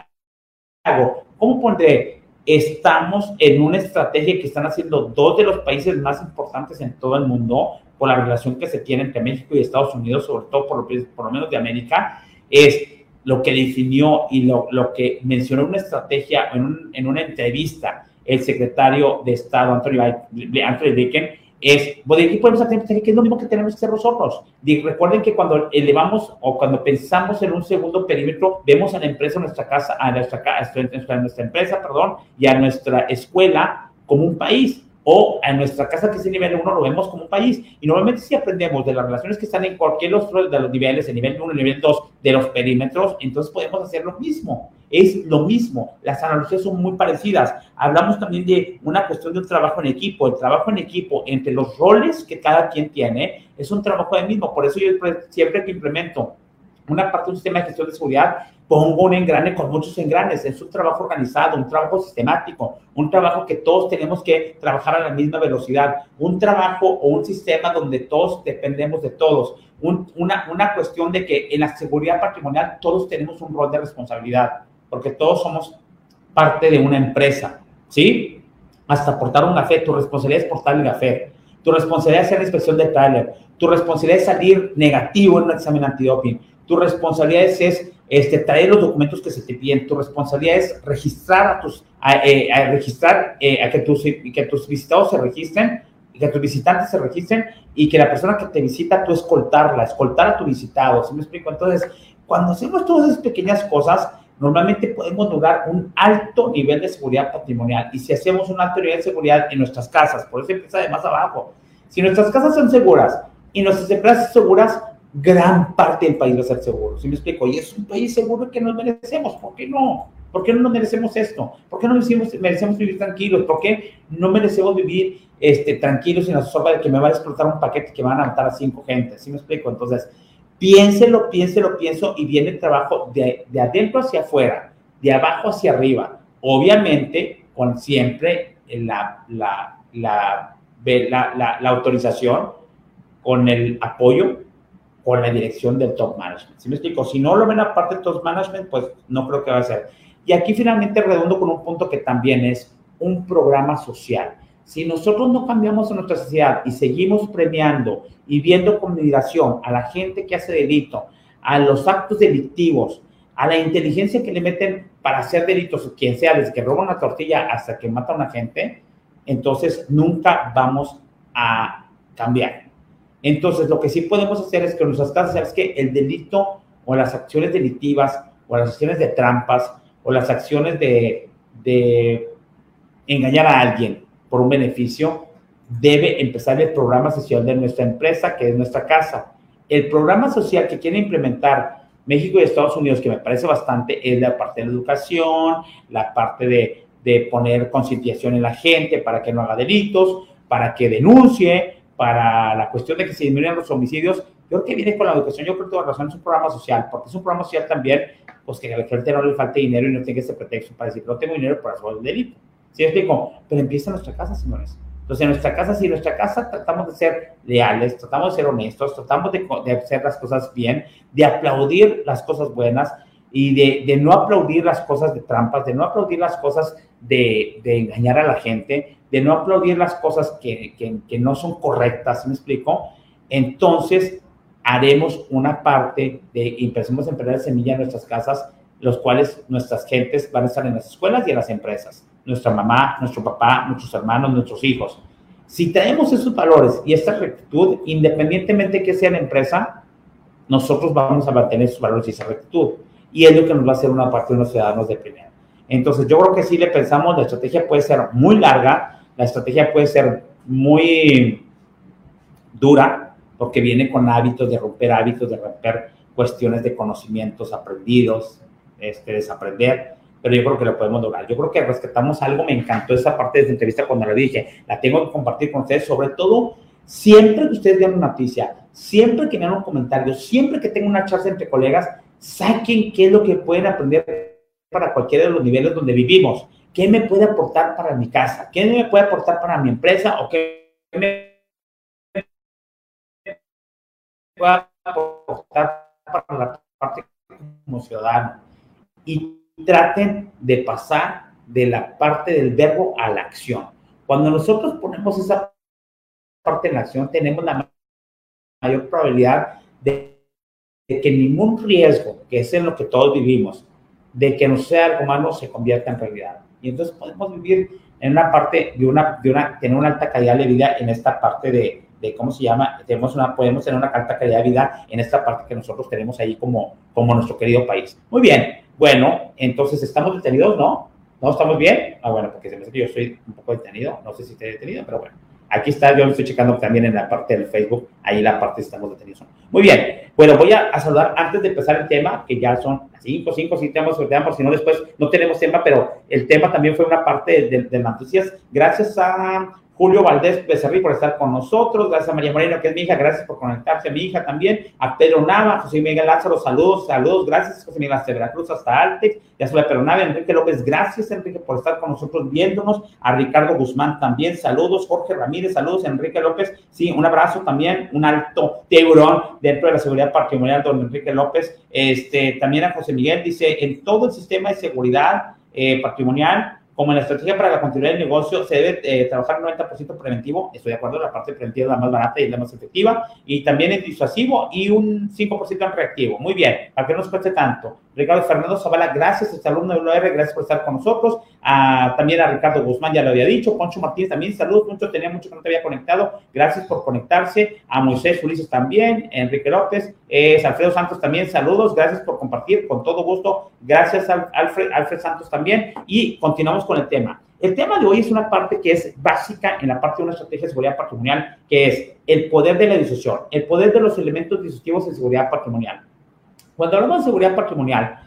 hago? ¿Cómo pondré? Estamos en una estrategia que están haciendo dos de los países más importantes en todo el mundo, por la relación que se tiene entre México y Estados Unidos, sobre todo por lo, por lo menos de América, es lo que definió y lo, lo que mencionó una estrategia en, en, una entrevista el secretario de Estado, Anthony, Anthony es, bueno, aquí podemos hacer que es lo mismo que tenemos que hacer nosotros. recuerden que cuando elevamos o cuando pensamos en un segundo perímetro, vemos a la empresa, a nuestra casa, a nuestra, a nuestra empresa, perdón, y a nuestra escuela como un país o en nuestra casa, que es el nivel 1, lo vemos como un país. Y normalmente si aprendemos de las relaciones que están en cualquier otro de los niveles, el nivel 1, el nivel 2, de los perímetros, entonces podemos hacer lo mismo. Es lo mismo. Las analogías son muy parecidas. Hablamos también de una cuestión de un trabajo en equipo. El trabajo en equipo entre los roles que cada quien tiene es un trabajo del mismo. Por eso yo siempre que implemento una parte de un sistema de gestión de seguridad, pongo un engrane con muchos engranes. Es un trabajo organizado, un trabajo sistemático, un trabajo que todos tenemos que trabajar a la misma velocidad, un trabajo o un sistema donde todos dependemos de todos, una, una cuestión de que en la seguridad patrimonial todos tenemos un rol de responsabilidad, porque todos somos parte de una empresa, ¿sí? Hasta portar un café, tu responsabilidad es portar el café, tu responsabilidad es hacer la inspección de trailer, tu responsabilidad es salir negativo en un examen antidoping, tu responsabilidad es, este, traer los documentos que se te piden. Tu responsabilidad es registrar a tus, eh, registrar, eh, a que tus, que tus visitados se registren, que tus visitantes se registren y que la persona que te visita, tú escoltarla, escoltar a tu visitado. ¿Sí me explico? Entonces, cuando hacemos todas esas pequeñas cosas, normalmente podemos lograr un alto nivel de seguridad patrimonial. Y si hacemos un alto nivel de seguridad en nuestras casas, por eso empieza de más abajo. Si nuestras casas son seguras y nuestras empresas seguras, gran parte del país va a ser seguro. ¿Sí me explico? Y es un país seguro que nos merecemos. ¿Por qué no? ¿Por qué no nos merecemos esto? ¿Por qué no merecemos, merecemos vivir tranquilos? ¿Por qué no merecemos vivir este, tranquilos sin la zozobra de que me va a explotar un paquete que van a matar a cinco gente? ¿Sí me explico? Entonces, piénselo, piénselo, pienso y viene el trabajo de, de adentro hacia afuera, de abajo hacia arriba. Obviamente, con siempre la, la, la, la, la autorización, con el apoyo con la dirección del top management. ¿Sí me explico? Si no lo ven aparte del top management, pues no creo que va a ser. Y aquí finalmente redondo con un punto que también es un programa social. Si nosotros no cambiamos en nuestra sociedad y seguimos premiando y viendo con admiración a la gente que hace delito, a los actos delictivos, a la inteligencia que le meten para hacer delitos, quien sea, desde que roba una tortilla hasta que mata a una gente, entonces nunca vamos a cambiar. Entonces, lo que sí podemos hacer es que nuestras casas, ¿sabes que El delito o las acciones delictivas o las acciones de trampas o las acciones de engañar a alguien por un beneficio, debe empezar el programa social de nuestra empresa, que es nuestra casa. El programa social que quiere implementar México y Estados Unidos, que me parece bastante, es la parte de la educación, la parte de, de poner concienciación en la gente para que no haga delitos, para que denuncie, para la cuestión de que se disminuyan los homicidios, yo creo que viene con la educación, yo creo que toda razón es un programa social, porque es un programa social también, pues que a la gente no le falte dinero y no tenga ese pretexto para decir, no tengo dinero para hacer el delito. ¿Sí explico? Pero empieza en nuestra casa, señores. Entonces, en nuestra casa, si en nuestra casa tratamos de ser leales, tratamos de ser honestos, tratamos de, hacer las cosas bien, de aplaudir las cosas buenas y de, no aplaudir las cosas de trampas, de no aplaudir las cosas de, engañar a la gente, de no aplaudir las cosas que, no son correctas, ¿me explico? Entonces, haremos una parte de, empecemos a emprender semilla en nuestras casas los cuales nuestras gentes van a estar en las escuelas y en las empresas. Nuestra mamá, nuestro papá, nuestros hermanos, nuestros hijos. Si tenemos esos valores y esta rectitud, independientemente de que sea la empresa, nosotros vamos a mantener esos valores y esa rectitud. Y es lo que nos va a hacer una parte de los ciudadanos de primera. Entonces, yo creo que si le pensamos, la estrategia puede ser muy larga, la estrategia puede ser muy dura, porque viene con hábitos de romper hábitos, de romper cuestiones de conocimientos aprendidos, este, desaprender, pero yo creo que lo podemos lograr. Yo creo que rescatamos algo, me encantó esa parte de esta entrevista cuando la dije, la tengo que compartir con ustedes, sobre todo siempre que ustedes vean una noticia, siempre que vean un comentario, siempre que tengan una charla entre colegas, saquen qué es lo que pueden aprender para cualquiera de los niveles donde vivimos. ¿Qué me puede aportar para mi casa? ¿Qué me puede aportar para mi empresa? ¿O qué me puede aportar para la parte como ciudadano? y traten de pasar de la parte del verbo a la acción. Cuando nosotros ponemos esa parte en la acción, tenemos la mayor probabilidad de, que ningún riesgo, que es en lo que todos vivimos, de que no sea algo malo, se convierta en realidad. Y entonces podemos vivir en una parte de una, de una, tener una alta calidad de vida en esta parte de, de cómo se llama, tenemos una, podemos tener una alta calidad de vida en esta parte que nosotros tenemos ahí como, como nuestro querido país. Muy bien, bueno, entonces estamos detenidos, ¿no? ¿No estamos bien? Ah, bueno, porque se me hace que yo estoy un poco detenido, no sé si estoy detenido, pero bueno. Aquí está, yo lo estoy checando también en la parte del Facebook, ahí la parte estamos detenidos. Muy bien, bueno, voy a, saludar antes de empezar el tema, que ya son cinco, cinco, sí tenemos tema, por si no después no tenemos tema, pero el tema también fue una parte de, de las noticias. Gracias a Julio Valdés Becerril por estar con nosotros, gracias a María Moreno, que es mi hija, gracias por conectarse mi hija también, a Pedro Nava, José Miguel Lázaro, saludos, saludos, gracias José Miguel hasta Veracruz, hasta Altex, ya se Pedro Nava, Enrique López, gracias Enrique por estar con nosotros viéndonos, a Ricardo Guzmán también, saludos, Jorge Ramírez, saludos, Enrique López, sí, un abrazo también, un alto tiburón dentro de la seguridad patrimonial, don Enrique López, este, también a José Miguel, dice, en todo el sistema de seguridad eh, patrimonial, como en la estrategia para la continuidad del negocio se debe eh, trabajar 90% preventivo, estoy de acuerdo, la parte preventiva es la más barata y la más efectiva, y también es disuasivo y un 5% en reactivo. Muy bien, para no nos cueste tanto. Ricardo Fernando Zavala, gracias, este alumno de UR, gracias por estar con nosotros. también a Ricardo Guzmán, ya lo había dicho. Poncho Martínez también, saludos. Poncho, tenía mucho que no te había conectado. Gracias por conectarse. A Moisés Ulises también, Enrique López, eh, Alfredo Santos también, saludos. Gracias por compartir, con todo gusto. Gracias a Alfred, Alfred Santos también. Y continuamos con el tema. El tema de hoy es una parte que es básica en la parte de una estrategia de seguridad patrimonial, que es el poder de la disociación, el poder de los elementos disociativos en seguridad patrimonial. Cuando hablamos de seguridad patrimonial,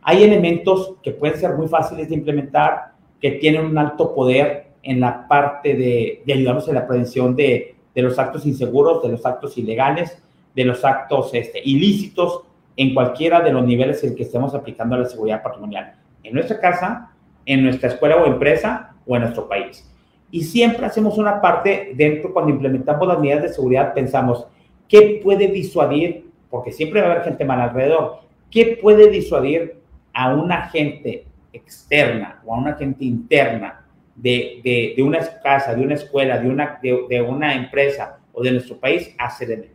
hay elementos que pueden ser muy fáciles de implementar, que tienen un alto poder en la parte de, ayudarnos en la prevención de, los actos inseguros, de los actos ilegales, de los actos este, ilícitos en cualquiera de los niveles en que estemos aplicando la seguridad patrimonial. En nuestra casa, en nuestra escuela o empresa o en nuestro país. Y siempre hacemos una parte dentro, cuando implementamos las medidas de seguridad, pensamos, ¿qué puede disuadir porque siempre va a haber gente mal alrededor. ¿Qué puede disuadir a una gente externa o a una gente interna de, de, una casa, de una escuela, de una, de, una empresa o de nuestro país a el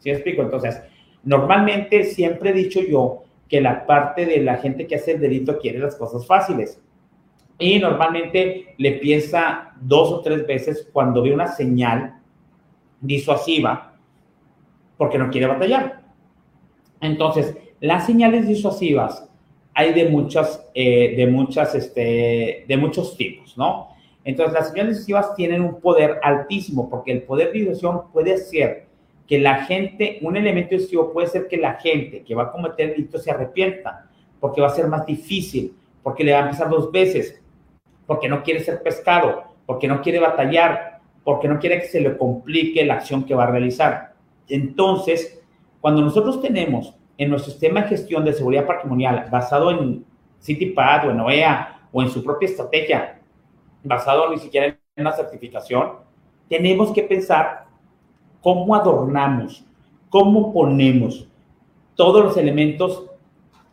¿Sí me explico? Entonces, normalmente siempre he dicho yo que la parte de la gente que hace el delito quiere las cosas fáciles. Y normalmente le piensa dos o tres veces cuando ve una señal disuasiva porque no quiere batallar. Entonces, las señales disuasivas hay de muchas, eh, de muchas, este, de muchos tipos, ¿no? Entonces, las señales disuasivas tienen un poder altísimo, porque el poder de disuasión puede ser que la gente, un elemento disuasivo puede ser que la gente que va a cometer el delito se arrepienta, porque va a ser más difícil, porque le va a empezar dos veces, porque no quiere ser pescado, porque no quiere batallar, porque no quiere que se le complique la acción que va a realizar. Entonces, cuando nosotros tenemos en nuestro sistema de gestión de seguridad patrimonial basado en CityPad o en OEA o en su propia estrategia, basado ni siquiera en una certificación, tenemos que pensar cómo adornamos, cómo ponemos todos los elementos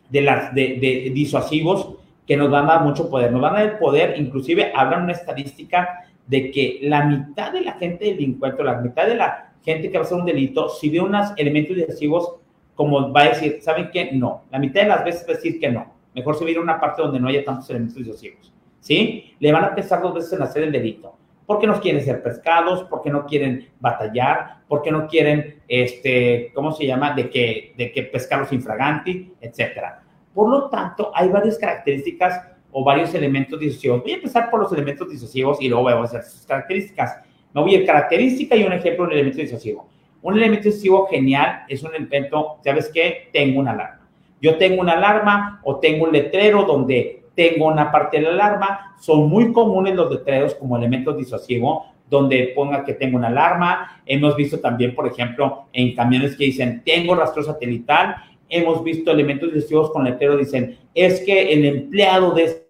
de, las, de, disuasivos que nos van a dar mucho poder. Nos van a dar poder, inclusive hablan una estadística de que la mitad de la gente delincuente, la mitad de la gente que va a hacer un delito, si ve unos elementos disuasivos, como va a decir, ¿saben qué? No. La mitad de las veces va a decir que no. Mejor va a una parte donde no haya tantos elementos disuasivos. ¿Sí? Le van a pensar dos veces en hacer el delito. Porque no quieren ser pescados, porque no quieren batallar, porque no quieren, este, ¿cómo se llama? De que, de que pescarlos infraganti, etcétera. Por lo tanto, hay varias características o varios elementos disuasivos. Voy a empezar por los elementos disuasivos y luego voy a hacer sus características. Me voy a característica y un ejemplo un elemento disuasivo. Un elemento disuasivo genial es un elemento, ¿sabes qué? Tengo una alarma. Yo tengo una alarma o tengo un letrero donde tengo una parte de la alarma. Son muy comunes los letreros como elementos disuasivos, donde ponga que tengo una alarma. Hemos visto también, por ejemplo, en camiones que dicen tengo rastro satelital. Hemos visto elementos disuasivos con letrero dicen es que el empleado de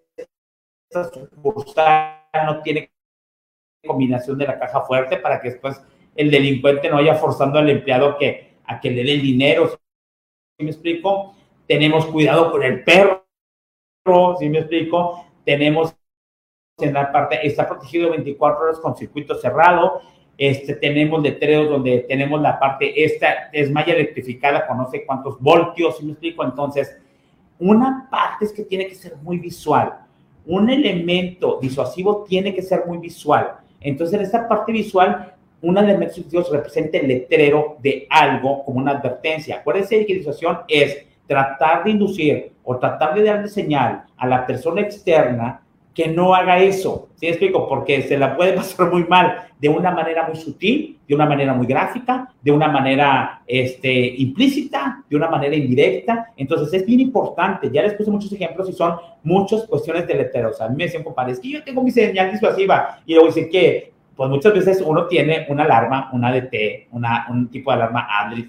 esta sucursal no tiene combinación de la caja fuerte para que después el delincuente no vaya forzando al empleado que, a que le dé el dinero. ¿Sí me explico? Tenemos cuidado con el perro, ¿sí me explico? Tenemos en la parte, está protegido 24 horas con circuito cerrado. Este, tenemos letreros donde tenemos la parte, esta es malla electrificada con no sé cuántos voltios, ¿sí me explico? Entonces, una parte es que tiene que ser muy visual. Un elemento disuasivo tiene que ser muy visual. Entonces, en esta parte visual, un elemento disuasivo representa el letrero de algo como una advertencia. Acuérdense que disuasión es tratar de inducir o tratar de darle señal a la persona externa que no haga eso. ¿Sí explico? Porque se la puede pasar muy mal de una manera muy sutil, de una manera muy gráfica, de una manera este, implícita, de una manera indirecta. Entonces es bien importante. Ya les puse muchos ejemplos y son muchas cuestiones de letreros. A mí me decían, compadre, es que yo tengo mi señal disuasiva y luego dice que pues muchas veces uno tiene una alarma, una ADT, una, un tipo de alarma Adler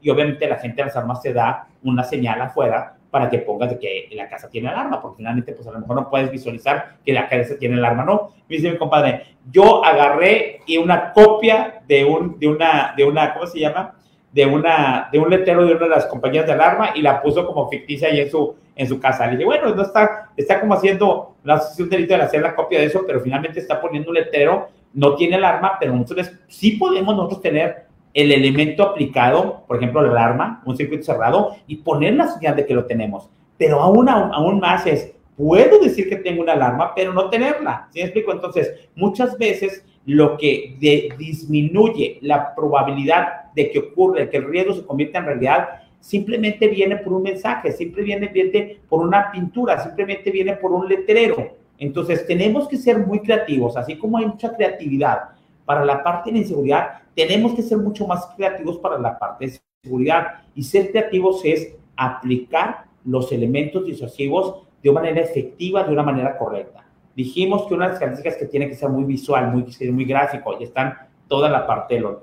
y obviamente la gente de las armas te da una señal afuera para que pongas de que la casa tiene alarma, porque finalmente, pues a lo mejor no puedes visualizar que la casa tiene alarma, no. Me dice mi compadre, yo agarré y una copia de un, de una, de una, ¿cómo se llama? De una, de un letrero de una de las compañías de alarma y la puso como ficticia ahí en su, en su casa. Le dije, bueno, no está, está como haciendo, no sé un delito de hacer la copia de eso, pero finalmente está poniendo un letrero, no tiene alarma, pero nosotros sí podemos nosotros tener el elemento aplicado, por ejemplo, la alarma, un circuito cerrado, y poner la señal de que lo tenemos. Pero aún, aún, más es, puedo decir que tengo una alarma, pero no tenerla. ¿Sí me explico? Entonces, muchas veces lo que disminuye la probabilidad de que ocurra, que el riesgo se convierta en realidad, simplemente viene por un mensaje, simplemente viene por una pintura, simplemente viene por un letrero. Entonces, tenemos que ser muy creativos, así como hay mucha creatividad para la parte de inseguridad, tenemos que ser mucho más creativos para la parte de seguridad. Y ser creativos es aplicar los elementos disuasivos de una manera efectiva, de una manera correcta. Dijimos que una de las características que tiene que ser muy visual, muy, muy gráfico, y están toda la parte de los.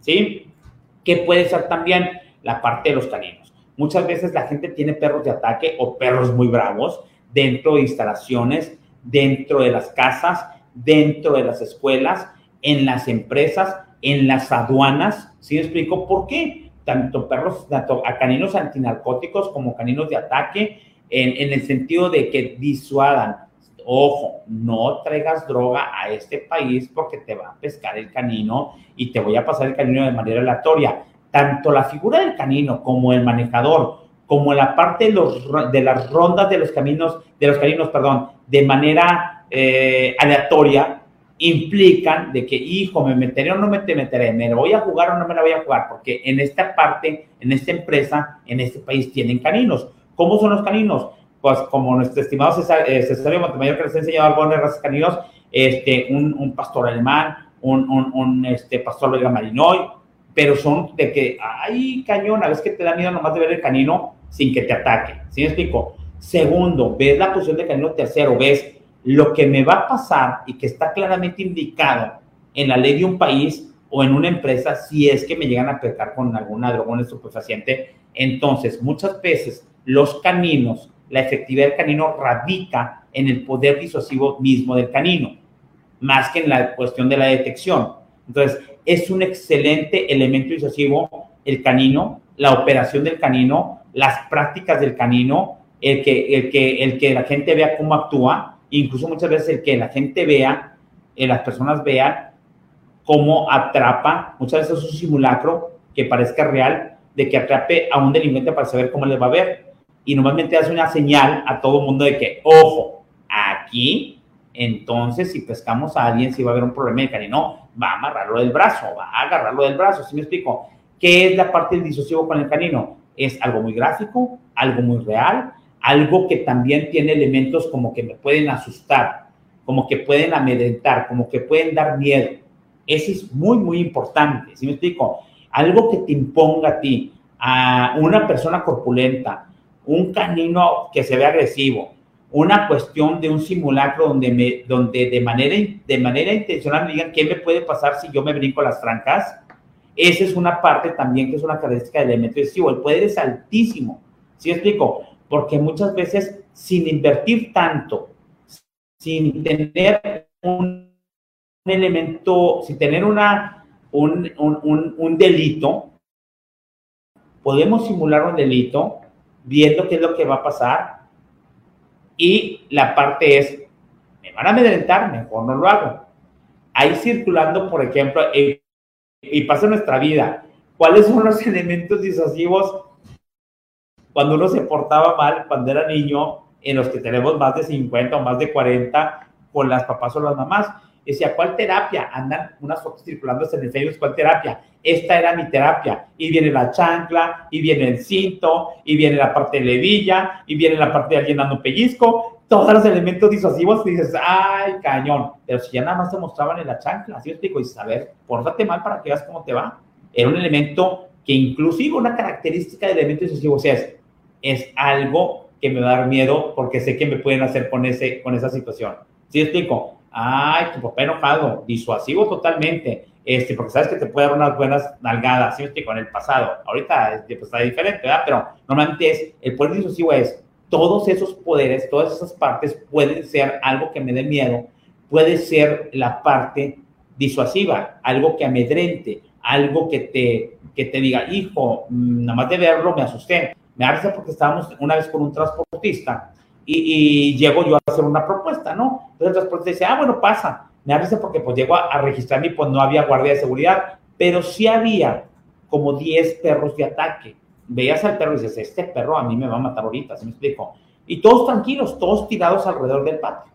¿Sí? ¿Qué puede ser también la parte de los caninos? Muchas veces la gente tiene perros de ataque o perros muy bravos dentro de instalaciones, dentro de las casas, dentro de las escuelas, en las empresas, en las aduanas. ¿Sí me explico por qué? Tanto perros, tanto a caninos antinarcóticos como caninos de ataque, en, en el sentido de que disuadan. Ojo, no traigas droga a este país porque te va a pescar el canino y te voy a pasar el canino de manera aleatoria. Tanto la figura del canino como el manejador, como la parte de, los, de las rondas de los caminos, de los caninos, perdón, de manera eh, aleatoria, implican de que, hijo, me meteré o no me meteré, me voy a jugar o no me la voy a jugar, porque en esta parte, en esta empresa, en este país tienen caninos. ¿Cómo son los caninos? Pues como nuestro estimado Cesario, Cesario Montemayor que les ha enseñado algunos de razas caninos, este, un, un, pastor alemán, un, un, un este, pastor belga marinoy, pero son de que, ay, cañón, a veces que te da miedo nomás de ver el canino sin que te ataque. ¿Sí me explico? Segundo, ves la posición del canino. Tercero, ves lo que me va a pasar y que está claramente indicado en la ley de un país o en una empresa si es que me llegan a pecar con alguna droga o estupefaciente. Entonces, muchas veces los caninos, la efectividad del canino radica en el poder disuasivo mismo del canino, más que en la cuestión de la detección. Entonces, es un excelente elemento disuasivo el canino, la operación del canino, las prácticas del canino, el que, el que, el que la gente vea cómo actúa, incluso muchas veces el que la gente vea, eh, las personas vean cómo atrapa, muchas veces es un simulacro que parezca real, de que atrape a un delincuente para saber cómo le va a ver. y normalmente hace una señal a todo el mundo de que, ojo, aquí, entonces si pescamos a alguien, si va a haber un problema de canino, va a amarrarlo del brazo, va a agarrarlo del brazo, ¿sí me explico? ¿Qué es la parte del disociativo con el canino? Es algo muy gráfico, algo muy real, algo que también tiene elementos como que me pueden asustar, como que pueden amedrentar, como que pueden dar miedo. Eso es muy, muy importante, ¿sí me explico? Algo que te imponga a ti, a una persona corpulenta, un canino que se ve agresivo, una cuestión de un simulacro donde, me, donde de, manera, de manera intencional me digan qué me puede pasar si yo me brinco las trancas, esa es una parte también que es una característica del elemento decisivo. El poder es altísimo. ¿Sí explico? Porque muchas veces, sin invertir tanto, sin tener un, elemento, sin tener una, un, un, un delito, podemos simular un delito viendo qué es lo que va a pasar. Y la parte es, me van a amedrentar, mejor no lo hago. Ahí circulando, por ejemplo, y pasa nuestra vida, ¿cuáles son los elementos disuasivos cuando uno se portaba mal, cuando era niño, en los que tenemos más de 50 o más de 40 con las papás o las mamás? Decía, ¿cuál terapia? Andan unas fotos circulando en el Facebook, ¿cuál terapia? Esta era mi terapia. Y viene la chancla, y viene el cinto, y viene la parte de levilla, y viene la parte de alguien dando pellizco. Todos los elementos disuasivos y dices, ay, cañón. Pero si ya nada más te mostraban en la chancla, así explico, y dices, a ver, pórtate mal para que veas cómo te va. Era un elemento que inclusive una característica del elemento disuasivo, o sea, es, es algo que me va a dar miedo porque sé que me pueden hacer con, ese, con esa situación. ¿Sí explico? Ay, tu papá enojado, disuasivo totalmente, este, porque sabes que te puede dar unas buenas nalgadas, ¿sí? con el pasado. Ahorita pues, está diferente, ¿verdad? Pero normalmente es, el poder disuasivo es, todos esos poderes, todas esas partes pueden ser algo que me dé miedo, puede ser la parte disuasiva, algo que amedrente, algo que te, que te diga, hijo, mm, nada más de verlo me asusté. Me da porque estábamos una vez con un transportista y, llego yo a hacer una propuesta, ¿no? Entonces el transportista dice, ah, bueno, pasa. Me avisa porque pues llego a, a registrarme y pues no había guardia de seguridad, pero sí había como 10 perros de ataque. Veías al perro y dices, este perro a mí me va a matar ahorita, ¿se me explico? Y todos tranquilos, todos tirados alrededor del patio.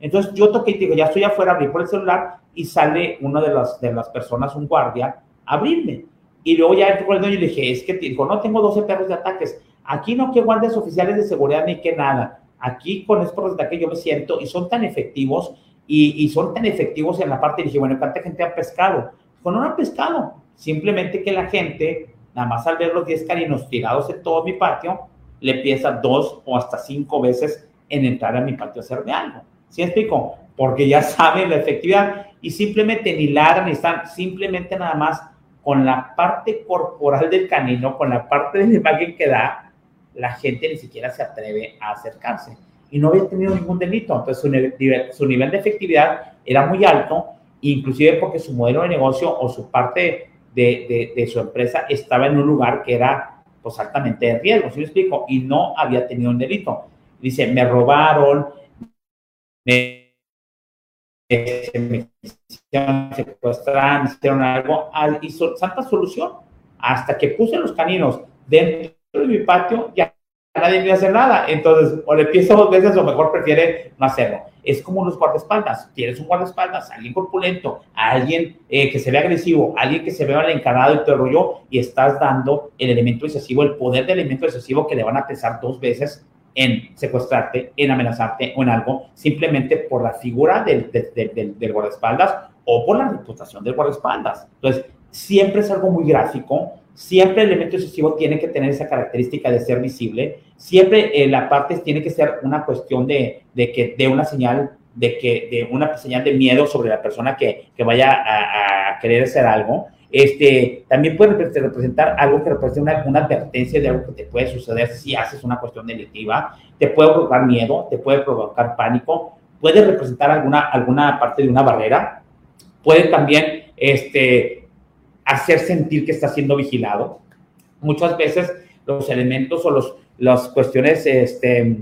Entonces yo toqué y digo, ya estoy afuera, abrí por el celular y sale una de las, de las personas, un guardia, a abrirme. Y luego ya entró el dueño y le dije, es que digo, no tengo 12 perros de ataques. Aquí no que guardias oficiales de seguridad ni que nada aquí con estos que yo me siento y son tan efectivos y, son tan efectivos en la parte, dije, bueno, ¿cuánta gente ha pescado? Pues no han pescado, simplemente que la gente, nada más al ver los 10 carinos tirados en todo mi patio, le piensa dos o hasta cinco veces en entrar a mi patio a hacerme algo. ¿Sí explico? Porque ya saben la efectividad y simplemente ni ladran ni están, simplemente nada más con la parte corporal del canino, con la parte de la imagen que da, la gente ni siquiera se atreve a acercarse. Y no había tenido ningún delito, entonces su, nivel, de efectividad era muy alto, inclusive porque su modelo de negocio o su parte de, de, su empresa estaba en un lugar que era pues altamente de riesgo, ¿sí me explico? Y no había tenido un delito. Dice, me robaron, me, me me hicieron algo, hizo santa solución, hasta que puse los caninos dentro de mi patio, ya nadie me hace nada. Entonces, o le pienso dos veces o mejor prefiere no hacerlo. Es como los guardaespaldas. Tienes un guardaespaldas, alguien corpulento, alguien eh, que se ve agresivo, alguien que se ve al encarado y te rollo, y estás dando el elemento excesivo, el poder del elemento excesivo que le van a pesar dos veces en secuestrarte, en amenazarte o en algo, simplemente por la figura del, del, del guardaespaldas o por la reputación del guardaespaldas. Entonces, siempre es algo muy gráfico, Siempre el elemento excesivo tiene que tener esa característica de ser visible. Siempre eh, la parte tiene que ser una cuestión de, de, que de una señal de que de una señal de miedo sobre la persona que, que vaya a, querer hacer algo. Este, también puede representar algo que represente una, una, advertencia de algo que te puede suceder si haces una cuestión delictiva. Te puede provocar miedo, te puede provocar pánico, puede representar alguna, alguna parte de una barrera. Puede también este, hacer sentir que está siendo vigilado. Muchas veces los elementos o los, las cuestiones, este,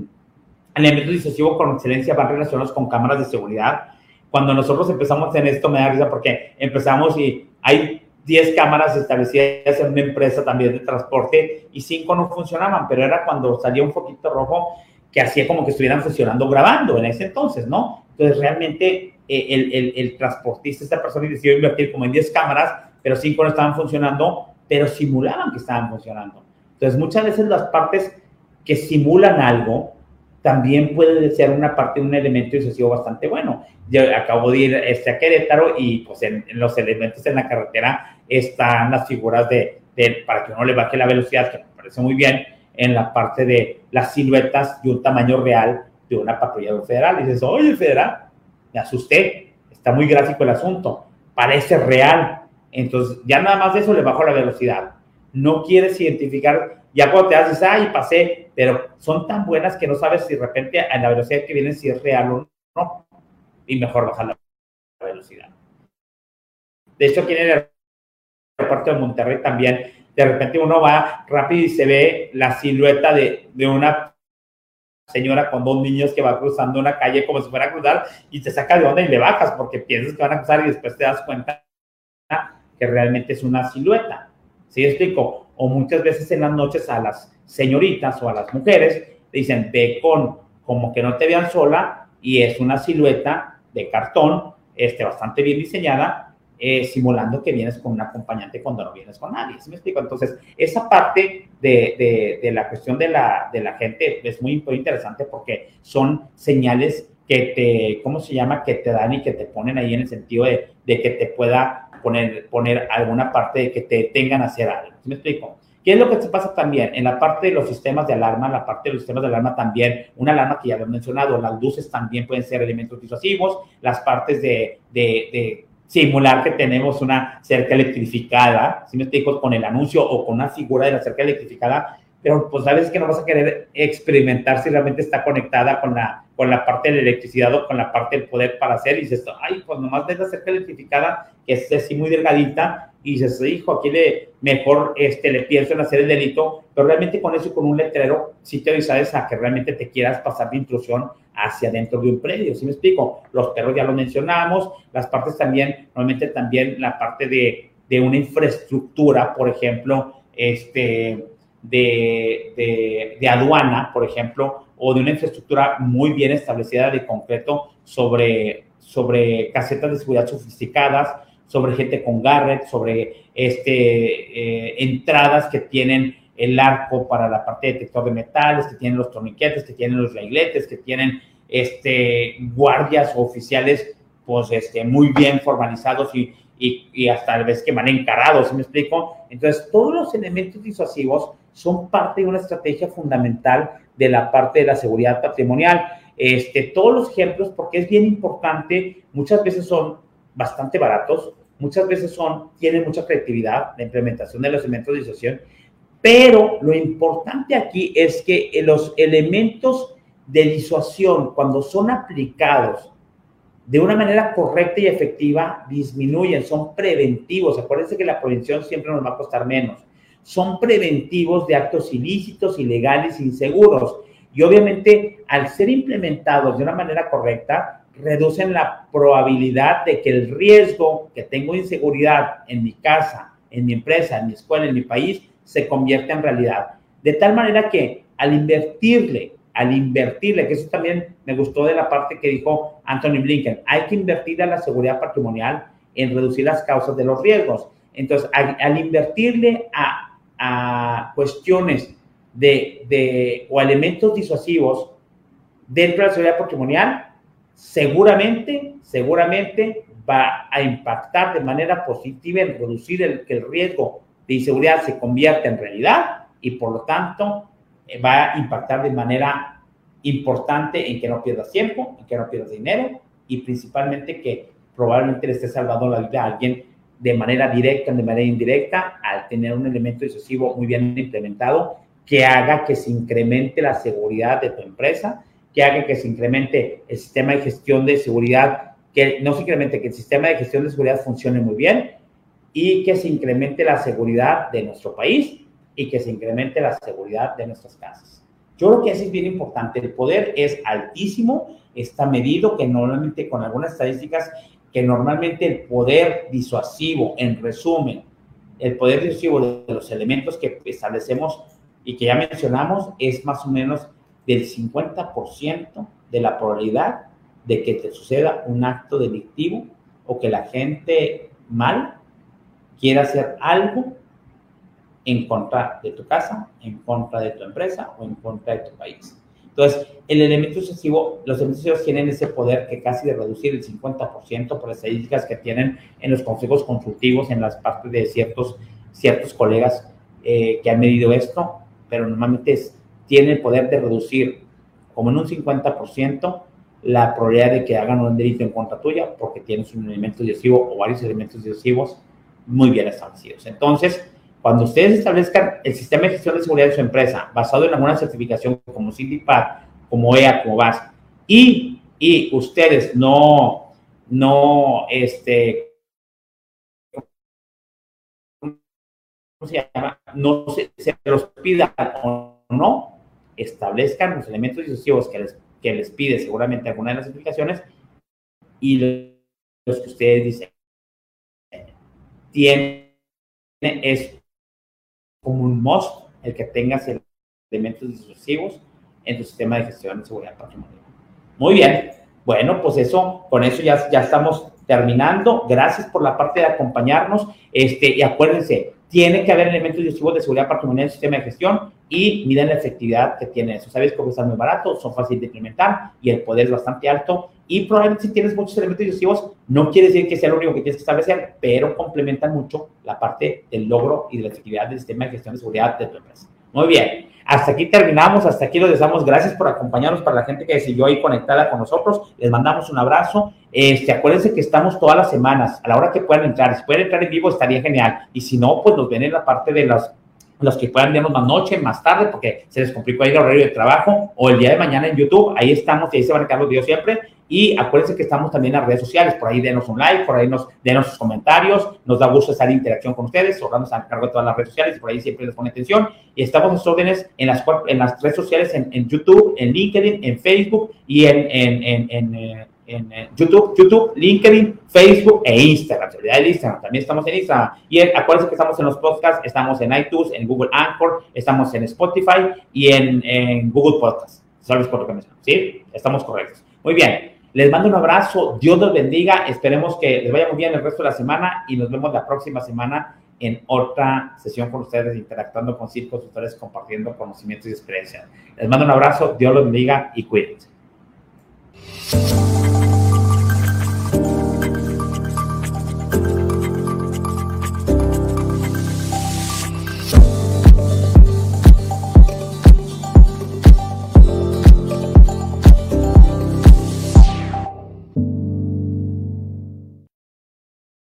elementos disociativos con excelencia van relacionados con cámaras de seguridad. Cuando nosotros empezamos en esto, me da risa porque empezamos y hay 10 cámaras establecidas en una empresa también de transporte y 5 no funcionaban, pero era cuando salía un poquito rojo que hacía como que estuvieran funcionando grabando en ese entonces, ¿no? Entonces realmente eh, el, el, el, transportista, esta persona decidió invertir como en 10 cámaras, pero 5 no estaban funcionando, pero simulaban que estaban funcionando. Entonces muchas veces las partes que simulan algo también puede ser una parte de un elemento disuasivo bastante bueno. Yo acabo de ir este, a Querétaro y pues en, los elementos en la carretera están las figuras de, de, para que uno le baje la velocidad, que me parece muy bien, en la parte de las siluetas de un tamaño real de una patrulla federal. Y dices, oye, federal, me asusté, está muy gráfico el asunto, parece real. Entonces, ya nada más de eso le bajo la velocidad. No quieres identificar ya cuando te haces, ay, pasé, pero son tan buenas que no sabes si de repente a la velocidad que vienen si es real o no. Y mejor bajar la velocidad. De hecho, aquí en el aeropuerto de Monterrey también, de repente uno va rápido y se ve la silueta de, de una señora con dos niños que va cruzando una calle como si fuera a cruzar y te saca de onda y le bajas porque piensas que van a cruzar y después te das cuenta que realmente es una silueta. ¿Sí explico? o muchas veces en las noches a las señoritas o a las mujeres dicen, ve con como que no te vean sola y es una silueta de cartón este, bastante bien diseñada, eh, simulando que vienes con un acompañante cuando no vienes con nadie. ¿Sí me explico? Entonces, esa parte de, de, de la cuestión de la, de la gente es muy, muy interesante porque son señales que te, ¿cómo se llama? Que te dan y que te ponen ahí en el sentido de, de que te pueda poner, poner alguna parte de que te tengan a hacer algo. ¿Me explico? ¿Qué es lo que se pasa también? En la parte de los sistemas de alarma, la parte de los sistemas de alarma también, una alarma que ya había mencionado, las luces también pueden ser elementos disuasivos, las partes de, de, de simular que tenemos una cerca electrificada, si me explico, con el anuncio o con una figura de la cerca electrificada, pero pues sabes que no vas a querer experimentar si realmente está conectada con la, con la parte de la electricidad o con la parte del poder para hacer, y dices, ay, pues nomás ves la cerca electrificada, que es así muy delgadita, y dices, hijo, aquí le, mejor este, le pienso en hacer el delito, pero realmente con eso, con un letrero, sí te avisas a que realmente te quieras pasar de intrusión hacia dentro de un predio, ¿sí me explico? Los perros ya lo mencionamos, las partes también, normalmente también la parte de, de una infraestructura, por ejemplo, este, de, de, aduana, por ejemplo, o de una infraestructura muy bien establecida de concreto sobre, sobre casetas de seguridad sofisticadas, sobre gente con Garrett, sobre este, eh, entradas que tienen el arco para la parte de detector de metales, que tienen los torniquetes, que tienen los regletes, que tienen este, guardias o oficiales pues, este, muy bien formalizados y, y, y hasta vez que van encarados, ¿sí me explico? Entonces, todos los elementos disuasivos son parte de una estrategia fundamental de la parte de la seguridad patrimonial. Este, todos los ejemplos, porque es bien importante, muchas veces son bastante baratos, muchas veces son, tienen mucha creatividad la implementación de los elementos de disuasión, pero lo importante aquí es que los elementos de disuasión, cuando son aplicados de una manera correcta y efectiva, disminuyen, son preventivos. Acuérdense que la prevención siempre nos va a costar menos son preventivos de actos ilícitos, ilegales, inseguros. Y obviamente, al ser implementados de una manera correcta, reducen la probabilidad de que el riesgo que tengo inseguridad en mi casa, en mi empresa, en mi escuela, en mi país, se convierta en realidad. De tal manera que al invertirle, al invertirle, que eso también me gustó de la parte que dijo Anthony Blinken, hay que invertir a la seguridad patrimonial en reducir las causas de los riesgos. Entonces, al invertirle a a cuestiones de, de, o elementos disuasivos dentro de la seguridad patrimonial, seguramente, seguramente va a impactar de manera positiva en reducir el, que el riesgo de inseguridad se convierta en realidad y por lo tanto eh, va a impactar de manera importante en que no pierdas tiempo, en que no pierdas dinero y principalmente que probablemente le esté salvando la vida a alguien de manera directa de manera indirecta al tener un elemento disuasivo muy bien implementado que haga que se incremente la seguridad de tu empresa, que haga que se incremente el sistema de gestión de seguridad, que no se incremente, que el sistema de gestión de seguridad funcione muy bien y que se incremente la seguridad de nuestro país y que se incremente la seguridad de nuestras casas. Yo creo que eso es bien importante. El poder es altísimo, está medido, que normalmente con algunas estadísticas que normalmente el poder disuasivo, en resumen, el poder disuasivo de los elementos que establecemos y que ya mencionamos es más o menos del 50% de la probabilidad de que te suceda un acto delictivo o que la gente mal quiera hacer algo en contra de tu casa, en contra de tu empresa o en contra de tu país. Entonces, el elemento sucesivo, los elementos tienen ese poder que casi de reducir el 50% por las estadísticas que tienen en los consejos consultivos, en las partes de ciertos, ciertos colegas eh, que han medido esto, pero normalmente es, tiene el poder de reducir como en un 50% la probabilidad de que hagan un delito en contra tuya porque tienes un elemento decisivo o varios elementos decisivos muy bien establecidos. Entonces, cuando ustedes establezcan el sistema de gestión de seguridad de su empresa basado en alguna certificación como CITIPAD, como EA, como VAS, y, y ustedes no, no, este, ¿cómo se llama? No se, los pidan o no, establezcan los elementos decisivos que les, que les pide seguramente alguna de las certificaciones y los que ustedes dicen tiene es como un must el que tengas elementos disuasivos en tu sistema de gestión de seguridad patrimonial. Muy bien. Bueno, pues eso, con eso ya, ya estamos terminando. Gracias por la parte de acompañarnos. Este, y acuérdense, tiene que haber elementos disuasivos de seguridad patrimonial en el sistema de gestión y miren la efectividad que tiene eso. Sabes que están muy baratos, son fáciles de implementar y el poder es bastante alto. Y probablemente si tienes muchos elementos disuasivos, no quiere decir que sea lo único que tienes que establecer, pero complementan mucho la parte del logro y de la efectividad del sistema de gestión de seguridad de tu empresa. Muy bien. Hasta aquí terminamos, hasta aquí les damos gracias por acompañarnos para la gente que siguió ahí conectada con nosotros. Les mandamos un abrazo. Este, acuérdense que estamos todas las semanas, a la hora que puedan entrar. Si pueden entrar en vivo estaría genial. Y si no, pues nos ven en la parte de las los que puedan vernos más noche, más tarde, porque se les complicó ahí el horario de trabajo, o el día de mañana en YouTube, ahí estamos y ahí se van a quedar los videos siempre. Y acuérdense que estamos también en las redes sociales, por ahí denos un like, por ahí nos denos sus comentarios, nos da gusto estar en interacción con ustedes, Orlando a cargo de todas las redes sociales, y por ahí siempre les pone atención. Y estamos en órdenes en las, en las redes sociales, en, en YouTube, en LinkedIn, en Facebook y en, en, en eh, en YouTube, YouTube, LinkedIn, Facebook e Instagram. Se también estamos en Instagram. Y acuérdense que estamos en los podcasts, estamos en iTunes, en Google Anchor, estamos en Spotify y en, Google Podcasts. ¿Sabes por lo que me ¿Sí? Estamos correctos. Muy bien. Les mando un abrazo. Dios los bendiga. Esperemos que les vaya muy bien el resto de la semana y nos vemos la próxima semana en otra sesión con ustedes, interactuando con circos, ustedes compartiendo conocimientos y experiencias. Les mando un abrazo. Dios los bendiga y cuídense.